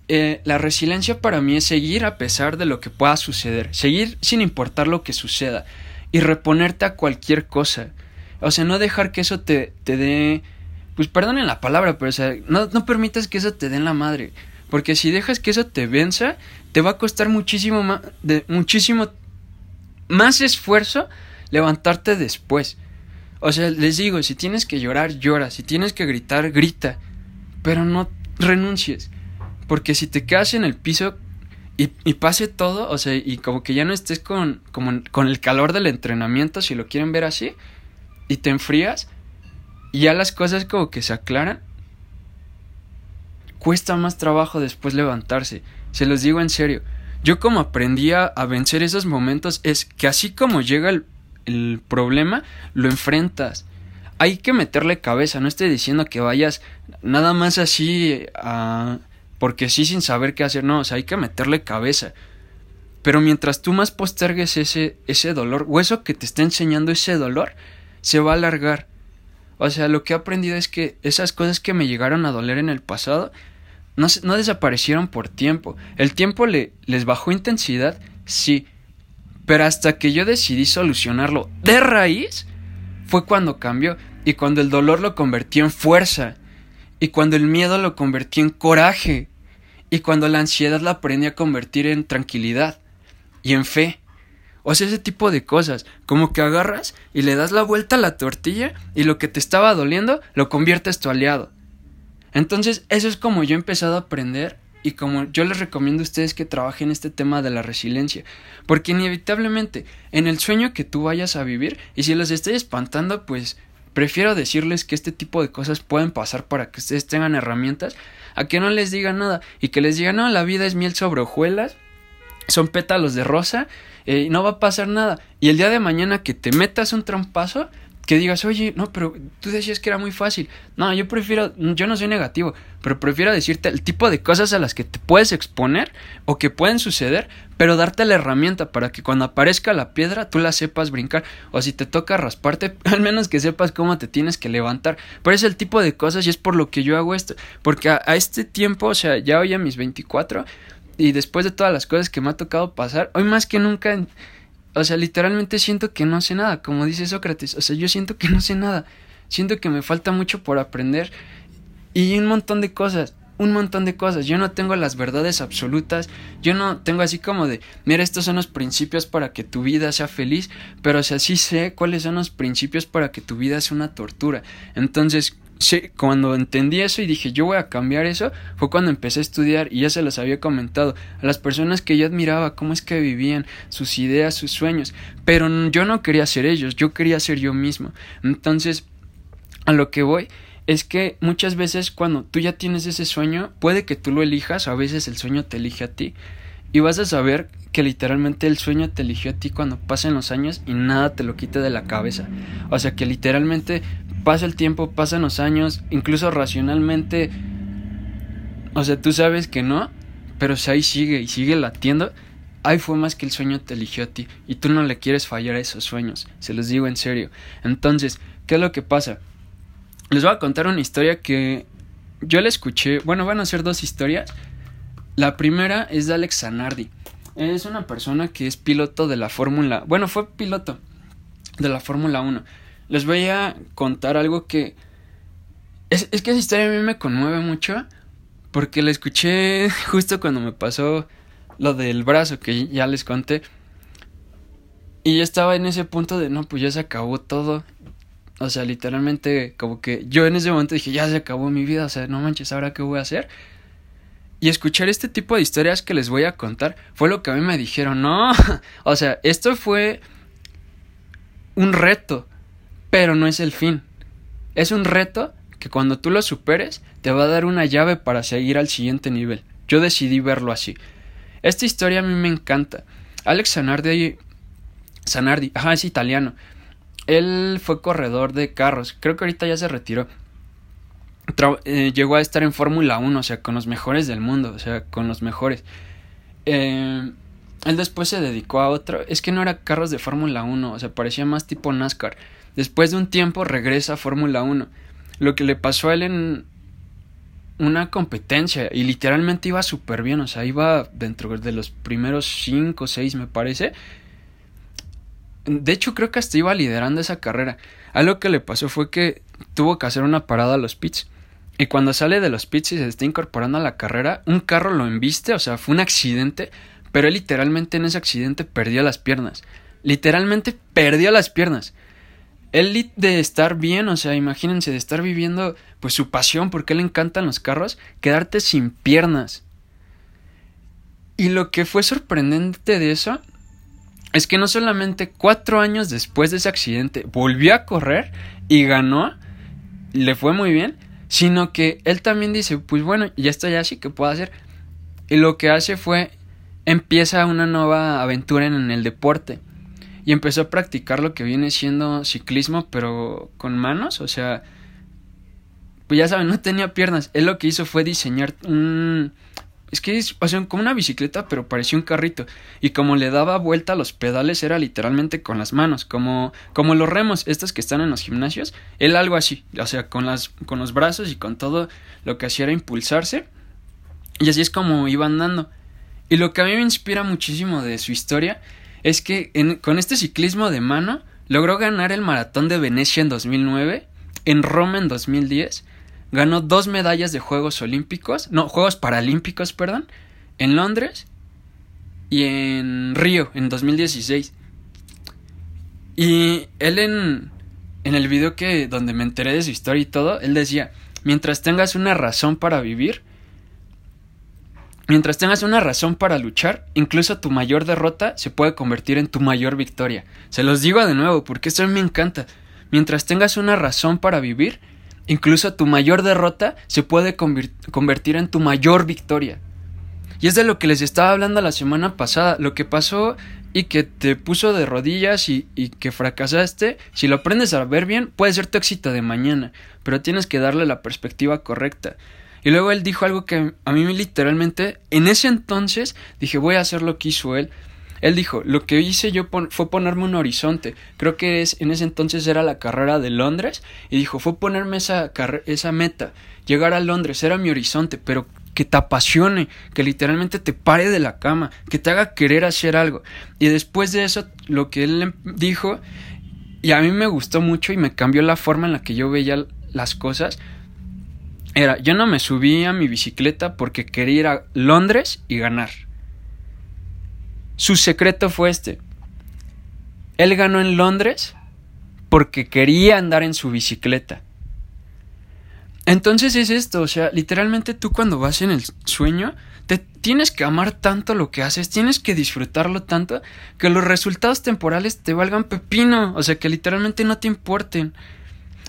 Eh, la resiliencia para mí es seguir a pesar de lo que pueda suceder, seguir sin importar lo que suceda y reponerte a cualquier cosa. O sea, no dejar que eso te, te dé, pues perdonen la palabra, pero o sea, no, no permitas que eso te dé en la madre. Porque si dejas que eso te venza, te va a costar muchísimo de, muchísimo más esfuerzo levantarte después. O sea, les digo, si tienes que llorar, llora, si tienes que gritar, grita, pero no renuncies. Porque si te quedas en el piso y, pase todo, o sea, y como que ya no estés con, con el calor del entrenamiento, si lo quieren ver así, y te enfrías, y ya las cosas como que se aclaran, cuesta más trabajo después levantarse. Se los digo en serio. Yo como aprendí a, vencer esos momentos es que así como llega el, problema, lo enfrentas hay que meterle cabeza, no estoy diciendo que vayas nada más así a porque sí sin saber qué hacer, no, o sea, hay que meterle cabeza. Pero mientras tú más postergues ese, ese dolor, o eso que te está enseñando ese dolor, se va a alargar. O sea, lo que he aprendido es que esas cosas que me llegaron a doler en el pasado no, desaparecieron por tiempo. El tiempo le, les bajó intensidad, sí. Pero hasta que yo decidí solucionarlo de raíz, fue cuando cambió y cuando el dolor lo convertí en fuerza y cuando el miedo lo convertí en coraje y cuando la ansiedad la aprendí a convertir en tranquilidad y en fe. O sea, ese tipo de cosas, como que agarras y le das la vuelta a la tortilla y lo que te estaba doliendo lo conviertes tu aliado. Entonces, eso es como yo he empezado a aprender y como yo les recomiendo a ustedes que trabajen este tema de la resiliencia, porque inevitablemente en el sueño que tú vayas a vivir, y si los estoy espantando, pues prefiero decirles que este tipo de cosas pueden pasar para que ustedes tengan herramientas a que no les diga nada y que les diga, no, la vida es miel sobre hojuelas, son pétalos de rosa, eh, no va a pasar nada. Y el día de mañana que te metas un trampazo, que digas, oye, no, pero tú decías que era muy fácil. No, yo prefiero, yo no soy negativo, pero prefiero decirte el tipo de cosas a las que te puedes exponer o que pueden suceder, pero darte la herramienta para que cuando aparezca la piedra tú la sepas brincar. O si te toca rasparte, *laughs* al menos que sepas cómo te tienes que levantar. Pero es el tipo de cosas y es por lo que yo hago esto. Porque a, este tiempo, o sea, ya hoy a mis 24, y después de todas las cosas que me ha tocado pasar, hoy más que nunca o sea, literalmente siento que no sé nada, como dice Sócrates. O sea, yo siento que no sé nada. Siento que me falta mucho por aprender. Y un montón de cosas. Un montón de cosas. Yo no tengo las verdades absolutas. Yo no tengo así como de, mira, estos son los principios para que tu vida sea feliz. Pero o sea, sí sé cuáles son los principios para que tu vida sea una tortura. Entonces, cuando entendí eso y dije yo voy a cambiar eso, fue cuando empecé a estudiar y ya se los había comentado a las personas que yo admiraba, cómo es que vivían, sus ideas, sus sueños, pero yo no quería ser ellos, yo quería ser yo mismo. Entonces, a lo que voy es que muchas veces cuando tú ya tienes ese sueño, puede que tú lo elijas, a veces el sueño te elige a ti y vas a saber que literalmente el sueño te eligió a ti cuando pasen los años y nada te lo quite de la cabeza. O sea que literalmente pasa el tiempo, pasan los años, incluso racionalmente, o sea, tú sabes que no, pero si ahí sigue y sigue latiendo, ahí fue más que el sueño te eligió a ti y tú no le quieres fallar a esos sueños, se los digo en serio. Entonces, ¿qué es lo que pasa? Les voy a contar una historia que yo le escuché, bueno, van a ser dos historias. La primera es de Alex Zanardi. Es una persona que es piloto de la Fórmula, bueno, fue piloto de la Fórmula 1 les voy a contar algo que... Es, es que esa historia a mí me conmueve mucho porque la escuché *laughs* justo cuando me pasó lo del brazo que ya les conté. Y yo estaba en ese punto de, no, pues ya se acabó todo. O sea, literalmente, como que yo en ese momento dije, ya se acabó mi vida, o sea, no manches, ¿ahora qué voy a hacer? Y escuchar este tipo de historias que les voy a contar fue lo que a mí me dijeron, no, *laughs* o sea, esto fue un reto pero no es el fin. Es un reto que cuando tú lo superes te va a dar una llave para seguir al siguiente nivel. Yo decidí verlo así. Esta historia a mí me encanta. Alex Zanardi, Zanardi, ajá, es italiano. Él fue corredor de carros. Creo que ahorita ya se retiró. Eh, llegó a estar en Fórmula 1, o sea, con los mejores del mundo, o sea, con los mejores. Eh, él después se dedicó a otro. Es que no era carros de Fórmula 1, o sea, parecía más tipo NASCAR. Después de un tiempo regresa a Fórmula 1. Lo que le pasó a él en una competencia y literalmente iba súper bien, o sea, iba dentro de los primeros 5 o 6 me parece. De hecho, creo que hasta iba liderando esa carrera. Algo que le pasó fue que tuvo que hacer una parada a los pits. Y cuando sale de los pits y se está incorporando a la carrera, un carro lo embiste, o sea, fue un accidente, pero él literalmente en ese accidente perdió las piernas. Literalmente perdió las piernas. Él de estar bien, o sea, imagínense, de estar viviendo pues su pasión, porque le encantan los carros, quedarte sin piernas. Y lo que fue sorprendente de eso es que no solamente cuatro años después de ese accidente volvió a correr y ganó, le fue muy bien, sino que él también dice, pues bueno, ya estoy así, ¿qué puedo hacer? Y lo que hace fue, empieza una nueva aventura en el deporte. Y empezó a practicar lo que viene siendo ciclismo, pero con manos, o sea, pues ya saben, no tenía piernas. Él lo que hizo fue diseñar un... Es que es, o sea, como una bicicleta, pero parecía un carrito. Y como le daba vuelta a los pedales, era literalmente con las manos. Como, como los remos, estos que están en los gimnasios. Él algo así. O sea, con, las, con los brazos y con todo lo que hacía era impulsarse. Y así es como iba andando. Y lo que a mí me inspira muchísimo de su historia es que con este ciclismo de mano logró ganar el maratón de Venecia en 2009, en Roma en 2010 ganó dos medallas de Juegos Olímpicos, no, Juegos Paralímpicos, perdón, en Londres y en Río en 2016. Y él en, en el video que donde me enteré de su historia y todo, él decía, mientras tengas una razón para vivir, mientras tengas una razón para luchar, incluso tu mayor derrota se puede convertir en tu mayor victoria. Se los digo de nuevo porque mí me encanta. Mientras tengas una razón para vivir, Incluso tu mayor derrota se puede convertir en tu mayor victoria. Y es de lo que les estaba hablando la semana pasada. Lo que pasó y que te puso de rodillas y, y, que fracasaste, si lo aprendes a ver bien, puede ser tu éxito de mañana. Pero tienes que darle la perspectiva correcta. Y luego él dijo algo que a mí literalmente, en ese entonces, dije voy a hacer lo que hizo él. Él dijo, lo que hice yo fue ponerme un horizonte. Creo que es, en ese entonces era la carrera de Londres. Y dijo, fue ponerme esa, esa meta. Llegar a Londres era mi horizonte, pero que te apasione, que literalmente te pare de la cama, que te haga querer hacer algo. Y después de eso, lo que él dijo, y a mí me gustó mucho y me cambió la forma en la que yo veía las cosas, era, yo no me subí a mi bicicleta porque quería ir a Londres y ganar. Su secreto fue este. Él ganó en Londres porque quería andar en su bicicleta. Entonces es esto, o sea, literalmente tú cuando vas en el sueño, te tienes que amar tanto lo que haces, tienes que disfrutarlo tanto, que los resultados temporales te valgan pepino, o sea, que literalmente no te importen.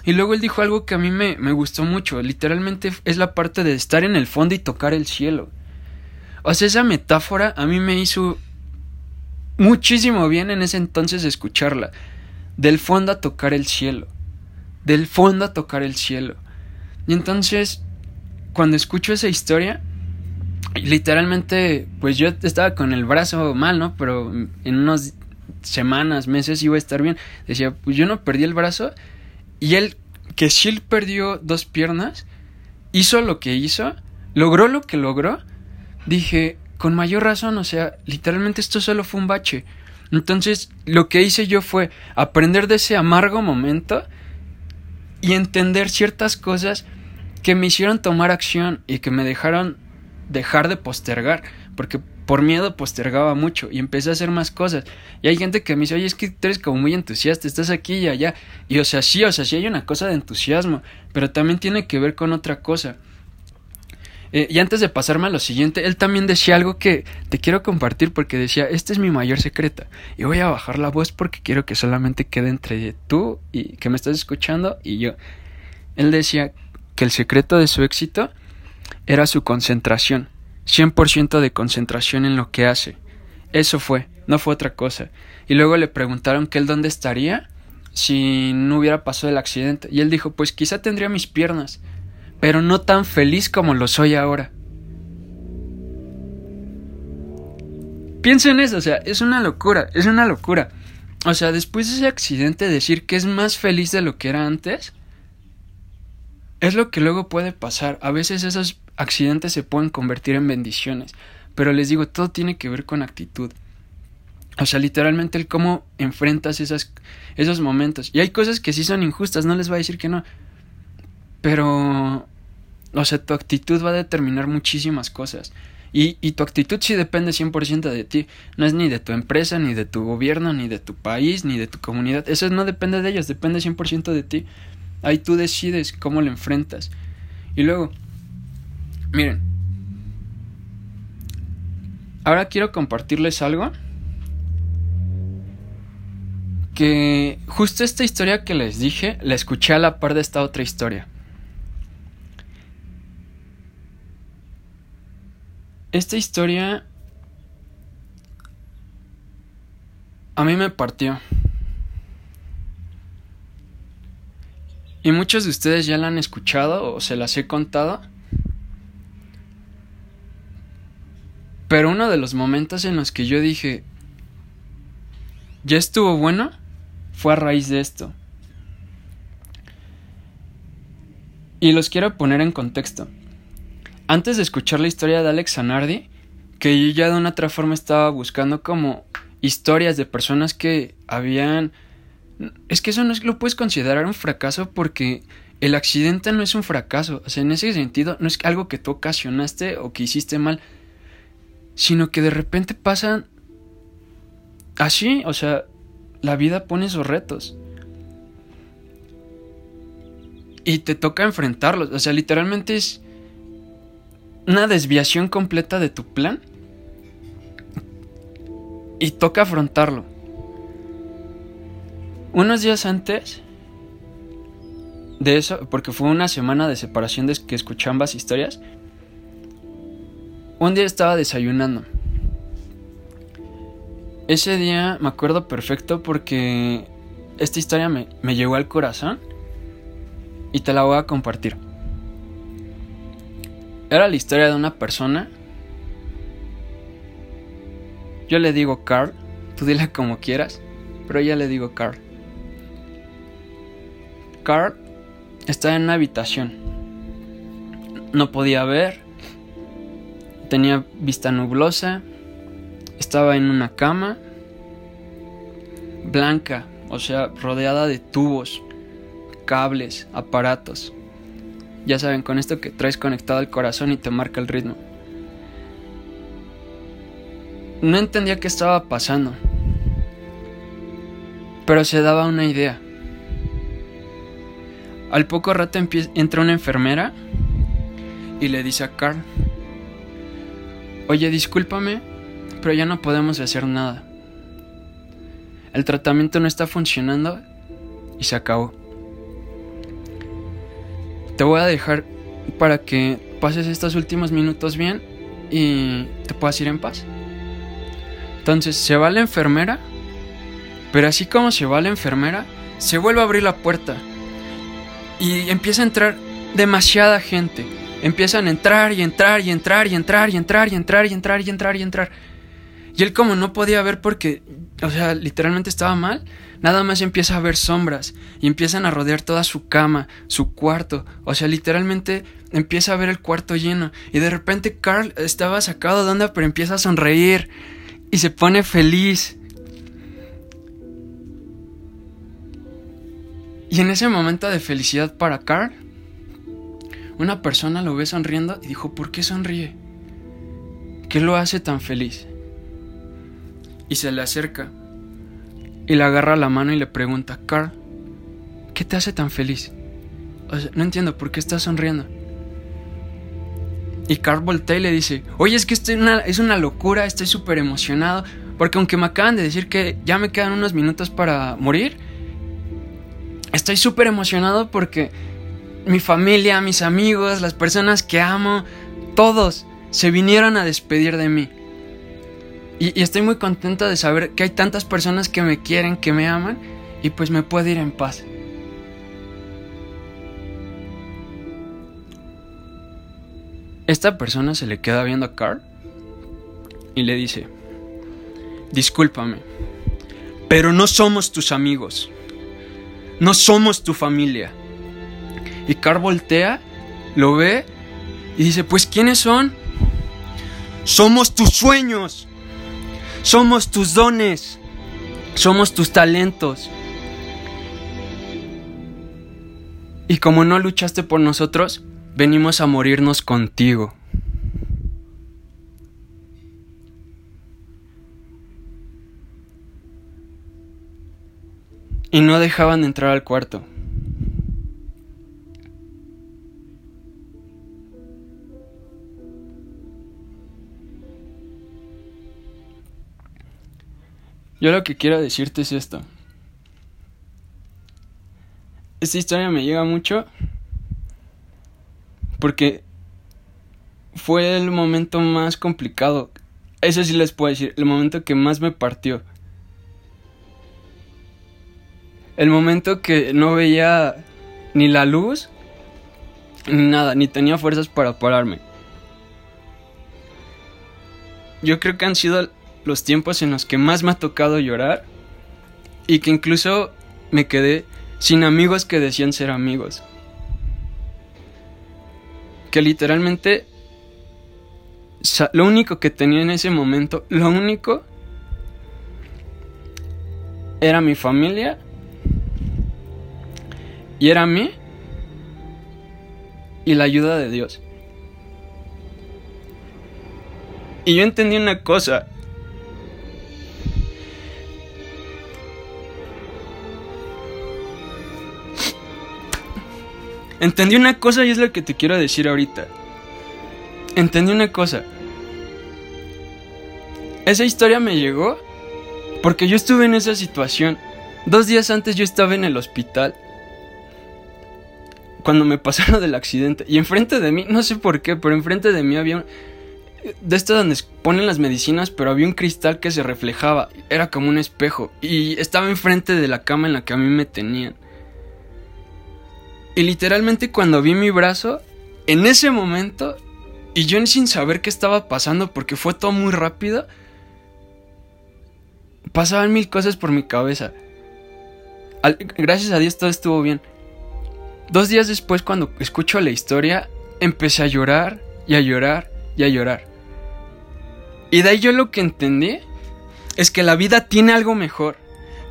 Y luego él dijo algo que a mí me, me gustó mucho, literalmente es la parte de estar en el fondo y tocar el cielo. O sea, esa metáfora a mí me hizo muchísimo bien en ese entonces escucharla. Del fondo a tocar el cielo. Del fondo a tocar el cielo. Y entonces, cuando escucho esa historia, literalmente, pues yo estaba con el brazo mal, ¿no? Pero en unas semanas, meses iba a estar bien. Decía, pues yo no perdí el brazo. Y él, que él perdió dos piernas, hizo lo que hizo, logró lo que logró. Dije, con mayor razón, o sea, literalmente esto solo fue un bache. Entonces, lo que hice yo fue aprender de ese amargo momento y entender ciertas cosas que me hicieron tomar acción y que me dejaron dejar de postergar, porque por miedo postergaba mucho y empecé a hacer más cosas. Y hay gente que me dice, oye, es que tú eres como muy entusiasta, estás aquí y allá. Y o sea, sí, o sea, sí hay una cosa de entusiasmo, pero también tiene que ver con otra cosa. Eh, y antes de pasarme a lo siguiente, él también decía algo que te quiero compartir porque decía, este es mi mayor secreto. Y voy a bajar la voz porque quiero que solamente quede entre tú y que me estás escuchando y yo. Él decía, que el secreto de su éxito era su concentración, 100% de concentración en lo que hace. Eso fue, no fue otra cosa. Y luego le preguntaron que él dónde estaría si no hubiera pasado el accidente. Y él dijo, pues quizá tendría mis piernas, pero no tan feliz como lo soy ahora. Piensa en eso, o sea, es una locura, es una locura. O sea, después de ese accidente decir que es más feliz de lo que era antes, es lo que luego puede pasar. A veces esos accidentes se pueden convertir en bendiciones. Pero les digo, todo tiene que ver con actitud. O sea, literalmente el cómo enfrentas esas, esos momentos. Y hay cosas que sí son injustas, no les voy a decir que no. Pero, o sea, tu actitud va a determinar muchísimas cosas. Y, y tu actitud sí depende 100% de ti. No es ni de tu empresa, ni de tu gobierno, ni de tu país, ni de tu comunidad. Eso no depende de ellos, depende 100% de ti. Ahí tú decides cómo lo enfrentas. Y luego, miren. Ahora quiero compartirles algo. Que justo esta historia que les dije, la escuché a la par de esta otra historia. Esta historia a mí me partió. Y muchos de ustedes ya la han escuchado o se las he contado. Pero uno de los momentos en los que yo dije, ya estuvo bueno, fue a raíz de esto. Y los quiero poner en contexto antes de escuchar la historia de Alex Zanardi, que yo ya de una otra forma estaba buscando como historias de personas que habían... Es que eso no es, lo puedes considerar un fracaso porque el accidente no es un fracaso. O sea, en ese sentido no es algo que tú ocasionaste o que hiciste mal, sino que de repente pasan así. O sea, la vida pone esos retos. Y te toca enfrentarlos. O sea, literalmente es una desviación completa de tu plan y toca afrontarlo. Unos días antes de eso, porque fue una semana de separación de que escuché ambas historias, un día estaba desayunando. Ese día me acuerdo perfecto porque esta historia me, llegó al corazón y te la voy a compartir. Era la historia de una persona. Yo le digo Carl, tú dile como quieras, pero ya le digo Carl. Carl estaba en una habitación. No podía ver. Tenía vista nublosa. Estaba en una cama. Blanca, o sea, rodeada de tubos, cables, aparatos. Ya saben, con esto que traes conectado al corazón y te marca el ritmo. No entendía qué estaba pasando, pero se daba una idea. Al poco rato entra una enfermera y le dice a Carl, oye, discúlpame, pero ya no podemos hacer nada. El tratamiento no está funcionando y se acabó te voy a dejar para que pases estos últimos minutos bien y te puedas ir en paz. Entonces se va la enfermera, pero así como se va la enfermera, se vuelve a abrir la puerta y empieza a entrar demasiada gente. Empiezan a entrar y entrar y entrar y entrar y entrar y entrar y entrar y entrar y entrar. Y él como no podía ver porque, o sea, literalmente estaba mal, Nada más empieza a ver sombras y empiezan a rodear toda su cama, su cuarto. O sea, literalmente empieza a ver el cuarto lleno. Y de repente Carl estaba sacado de onda, pero empieza a sonreír y se pone feliz. Y en ese momento de felicidad para Carl, una persona lo ve sonriendo y dijo, ¿por qué sonríe? ¿Qué lo hace tan feliz? Y se le acerca y le agarra la mano y le pregunta, Carl, ¿qué te hace tan feliz? no entiendo, ¿por qué estás sonriendo? Y Carl voltea y le dice, oye, es que estoy una, es una locura, estoy súper emocionado, porque aunque me acaban de decir que ya me quedan unos minutos para morir, estoy súper emocionado porque mi familia, mis amigos, las personas que amo, todos se vinieron a despedir de mí. Y, estoy muy contenta de saber que hay tantas personas que me quieren, que me aman, y pues me puedo ir en paz. Esta persona se le queda viendo a Carl y le dice, discúlpame, pero no somos tus amigos, no somos tu familia. Y Carl voltea, lo ve y dice, pues ¿quiénes son? Somos tus sueños, somos tus dones, somos tus talentos. Y como no luchaste por nosotros, venimos a morirnos contigo. Y no dejaban de entrar al cuarto. Yo lo que quiero decirte es esto. Esta historia me llega mucho porque fue el momento más complicado. Eso sí les puedo decir, el momento que más me partió. El momento que no veía ni la luz, ni nada, ni tenía fuerzas para pararme. Yo creo que han sido los tiempos en los que más me ha tocado llorar y que incluso me quedé sin amigos que decían ser amigos. Que literalmente lo único que tenía en ese momento, lo único era mi familia y era mí y la ayuda de Dios. Y yo entendí una cosa, Entendí una cosa y es lo que te quiero decir ahorita. Entendí una cosa. Esa historia me llegó porque yo estuve en esa situación. Dos días antes yo estaba en el hospital. Cuando me pasaron del accidente. Y enfrente de mí, no sé por qué, pero enfrente de mí había... De esto donde ponen las medicinas, pero había un cristal que se reflejaba. Era como un espejo. Y estaba enfrente de la cama en la que a mí me tenían. Y literalmente cuando vi mi brazo, en ese momento, y yo sin saber qué estaba pasando porque fue todo muy rápido, pasaban mil cosas por mi cabeza. gracias a Dios todo estuvo bien. Dos días después, cuando escucho la historia, empecé a llorar y a llorar y a llorar. Y de ahí yo lo que entendí es que la vida tiene algo mejor,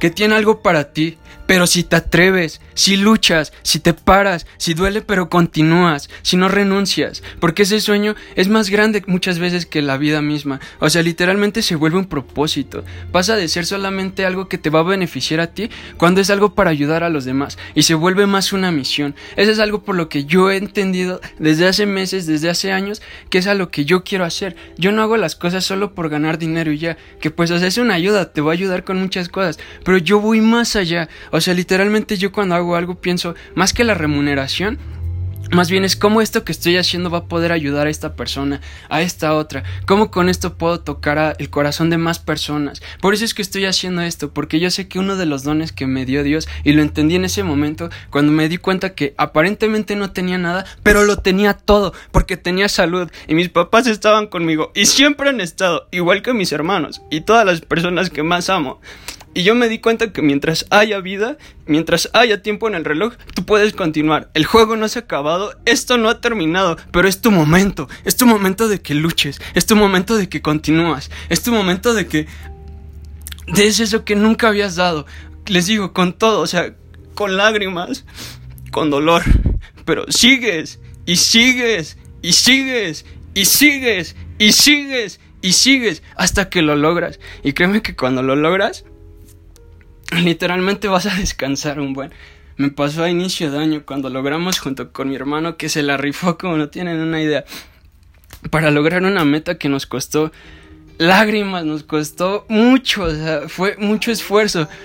que tiene algo para ti, pero si te atreves, si luchas, si te paras, si duele pero continúas, si no renuncias, porque ese sueño es más grande muchas veces que la vida misma. O sea, literalmente se vuelve un propósito. Pasa de ser solamente algo que te va a beneficiar a ti cuando es algo para ayudar a los demás y se vuelve más una misión. Eso es algo por lo que yo he entendido desde hace meses, desde hace años, que es a lo que yo quiero hacer. Yo no hago las cosas solo por ganar dinero y ya, que pues o sea, es una ayuda, te va a ayudar con muchas cosas, pero yo voy más allá. O sea, literalmente yo cuando hago algo pienso, más que la remuneración, más bien es cómo esto que estoy haciendo va a poder ayudar a esta persona, a esta otra, cómo con esto puedo tocar el corazón de más personas. Por eso es que estoy haciendo esto, porque yo sé que uno de los dones que me dio Dios, y lo entendí en ese momento, cuando me di cuenta que aparentemente no tenía nada, pero lo tenía todo, porque tenía salud, y mis papás estaban conmigo, y siempre han estado, igual que mis hermanos, y todas las personas que más amo. Y yo me di cuenta que mientras haya vida, mientras haya tiempo en el reloj, tú puedes continuar. El juego no se ha acabado, esto no ha terminado, pero es tu momento. Es tu momento de que luches, es tu momento de que continúas, es tu momento de que des eso que nunca habías dado. Les digo, con todo, o sea, con lágrimas, con dolor, pero sigues y sigues y sigues y sigues y sigues y sigues hasta que lo logras. Y créeme que cuando lo logras, *clears throat* literalmente vas a descansar un buen. Me pasó a inicio de año cuando logramos junto con mi hermano que se la rifó como no tienen una idea. Para lograr una meta que nos costó lágrimas, nos costó mucho, fue mucho esfuerzo. *sighs*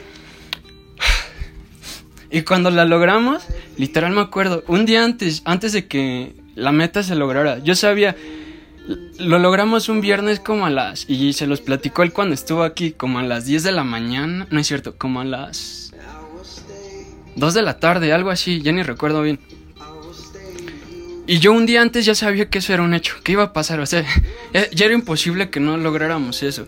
Y cuando la logramos, literal me acuerdo, un día antes, antes de que la meta se lograra, yo sabía, lo logramos un viernes como a las, y se los platicó él cuando estuvo aquí, como a las 10 de la mañana, no es cierto, como a las 2 de la tarde, algo así, ya ni recuerdo bien. Y yo un día antes ya sabía que eso era un hecho, que iba a pasar, o sea, *laughs* ya era imposible que no lográramos eso.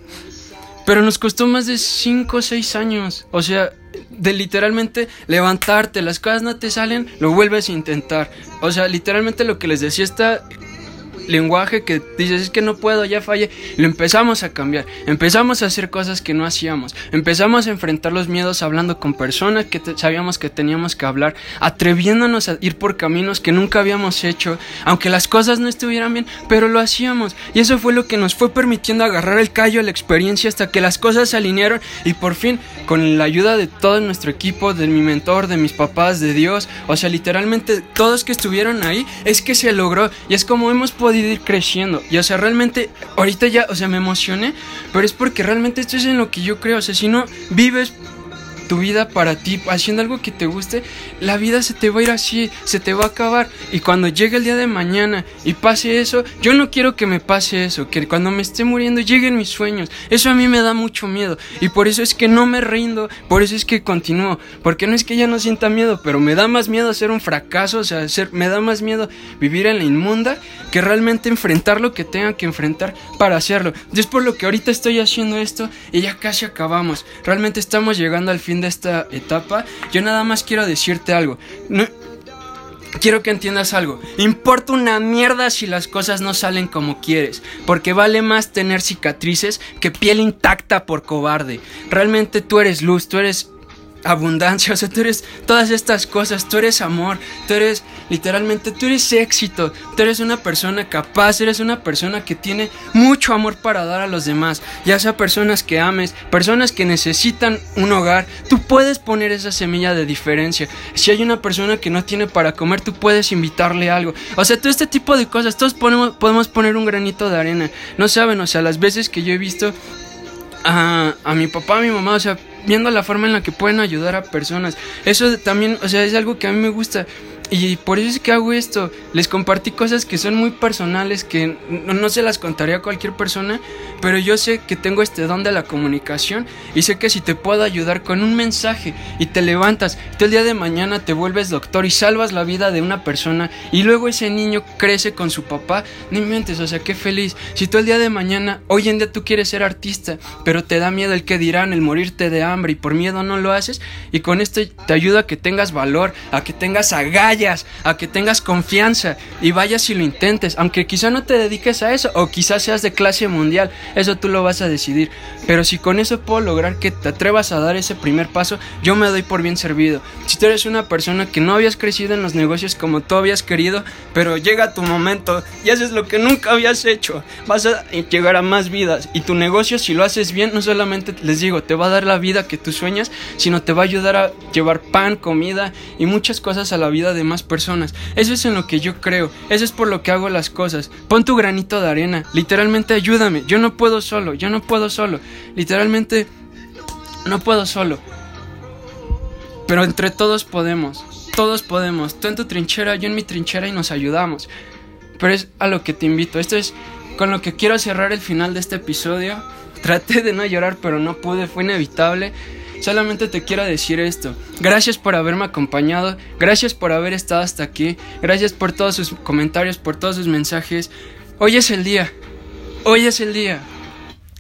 Pero nos costó más de 5 o 6 años, o sea, de literalmente levantarte, las cosas no te salen, lo vuelves a intentar. O sea, literalmente lo que les decía está lenguaje que dices es que no puedo, ya fallé, lo empezamos a cambiar, empezamos a hacer cosas que no hacíamos, empezamos a enfrentar los miedos hablando con personas que sabíamos que teníamos que hablar, atreviéndonos a ir por caminos que nunca habíamos hecho, aunque las cosas no estuvieran bien, pero lo hacíamos. Y eso fue lo que nos fue permitiendo agarrar el callo a la experiencia hasta que las cosas se alinearon y por fin con la ayuda de todo nuestro equipo, de mi mentor, de mis papás, de Dios, o sea, literalmente todos que estuvieron ahí, es que se logró. Y es como hemos podido ir creciendo. Y o sea, realmente, ahorita ya, o sea, me emocioné, pero es porque realmente esto es en lo que yo creo. O sea, si no vives tu vida para ti, haciendo algo que te guste, la vida se te va a ir así, se te va a acabar. Y cuando llegue el día de mañana y pase eso, yo no quiero que me pase eso, que cuando me esté muriendo lleguen mis sueños. Eso a mí me da mucho miedo. Y por eso es que no me rindo, por eso es que continúo. Porque no es que ya no sienta miedo, pero me da más miedo hacer un fracaso, o sea, hacer, me da más miedo vivir en la inmunda que realmente enfrentar lo que tenga que enfrentar para hacerlo. Y es por lo que ahorita estoy haciendo esto y ya casi acabamos. Realmente estamos llegando al fin de esta etapa, yo nada más quiero decirte algo. No, Quiero que entiendas algo. Importa una mierda si las cosas no salen como quieres. Porque vale más tener cicatrices que piel intacta por cobarde. Realmente tú eres luz, tú eres abundancia, o sea, tú eres todas estas cosas, tú eres amor, tú eres literalmente, tú eres éxito, tú eres una persona capaz, eres una persona que tiene mucho amor para dar a los demás, ya sea personas que ames, personas que necesitan un hogar, tú puedes poner esa semilla de diferencia. Si hay una persona que no tiene para comer, tú puedes invitarle algo. O sea, todo este tipo de cosas, todos ponemos, podemos poner un granito de arena. No saben, o sea, las veces que yo he visto a, a mi papá, a mi mamá, o sea, viendo la forma en la que pueden ayudar a personas. Eso también, o sea, es algo que a mí me gusta. Y por eso es que hago esto. Les compartí cosas que son muy personales, que no, se las contaría a cualquier persona, pero yo sé que tengo este don de la comunicación y sé que si te puedo ayudar con un mensaje y te levantas, tú el día de mañana te vuelves doctor y salvas la vida de una persona y luego ese niño crece con su papá, no inventes, o sea, qué feliz. Si tú el día de mañana, hoy en día tú quieres ser artista, pero te da miedo el que dirán, el morirte de hambre y por miedo no lo haces, y con esto te ayuda a que tengas valor, a que tengas agallas a que tengas confianza y vayas y lo intentes, aunque quizá no te dediques a eso o quizás seas de clase mundial, eso tú lo vas a decidir, pero si con eso puedo lograr que te atrevas a dar ese primer paso, yo me doy por bien servido. Si tú eres una persona que no habías crecido en los negocios como tú habías querido, pero llega tu momento y haces lo que nunca habías hecho, vas a llegar a más vidas y tu negocio si lo haces bien, no solamente les digo, te va a dar la vida que tú sueñas, sino te va a ayudar a llevar pan, comida y muchas cosas a la vida de más personas. Eso es en lo que yo creo, eso es por lo que hago las cosas. Pon tu granito de arena, literalmente ayúdame. Yo no puedo solo, yo no puedo solo. Literalmente no puedo solo. Pero entre todos podemos, todos podemos. Tú en tu trinchera, yo en mi trinchera y nos ayudamos. Pero es a lo que te invito. Esto es con lo que quiero cerrar el final de este episodio. Traté de no llorar, pero no pude, fue inevitable. Solamente te quiero decir esto. Gracias por haberme acompañado. Gracias por haber estado hasta aquí. Gracias por todos sus comentarios, por todos sus mensajes. Hoy es el día. Hoy es el día.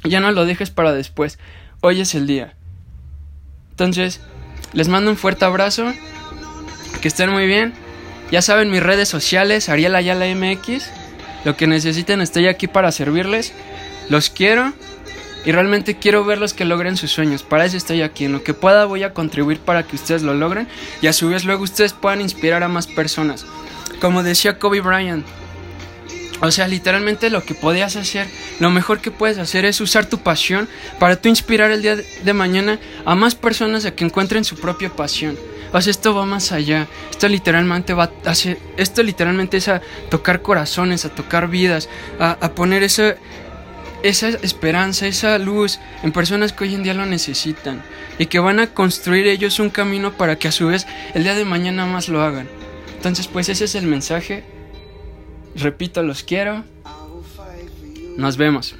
Ya no lo dejes para después. Hoy es el día. Entonces, les mando un fuerte abrazo. Que estén muy bien. Ya saben mis redes sociales, Ariel Ayala MX. Lo que necesiten, estoy aquí para servirles. Los quiero y realmente quiero verlos que logren sus sueños. Para eso estoy aquí. En lo que pueda voy a contribuir para que ustedes lo logren y a su vez luego ustedes puedan inspirar a más personas. Como decía Kobe Bryant. O sea, literalmente lo que podías hacer, lo mejor que puedes hacer es usar tu pasión para tú inspirar el día de mañana a más personas a que encuentren su propia pasión. O sea, esto va más allá. Esto literalmente va a hacer, esto literalmente es a tocar corazones, a tocar vidas, a, a poner ese esa esperanza, esa luz en personas que hoy en día lo necesitan y que van a construir ellos un camino para que a su vez el día de mañana más lo hagan. Entonces, pues ese es el mensaje. Repito, los quiero. Nos vemos.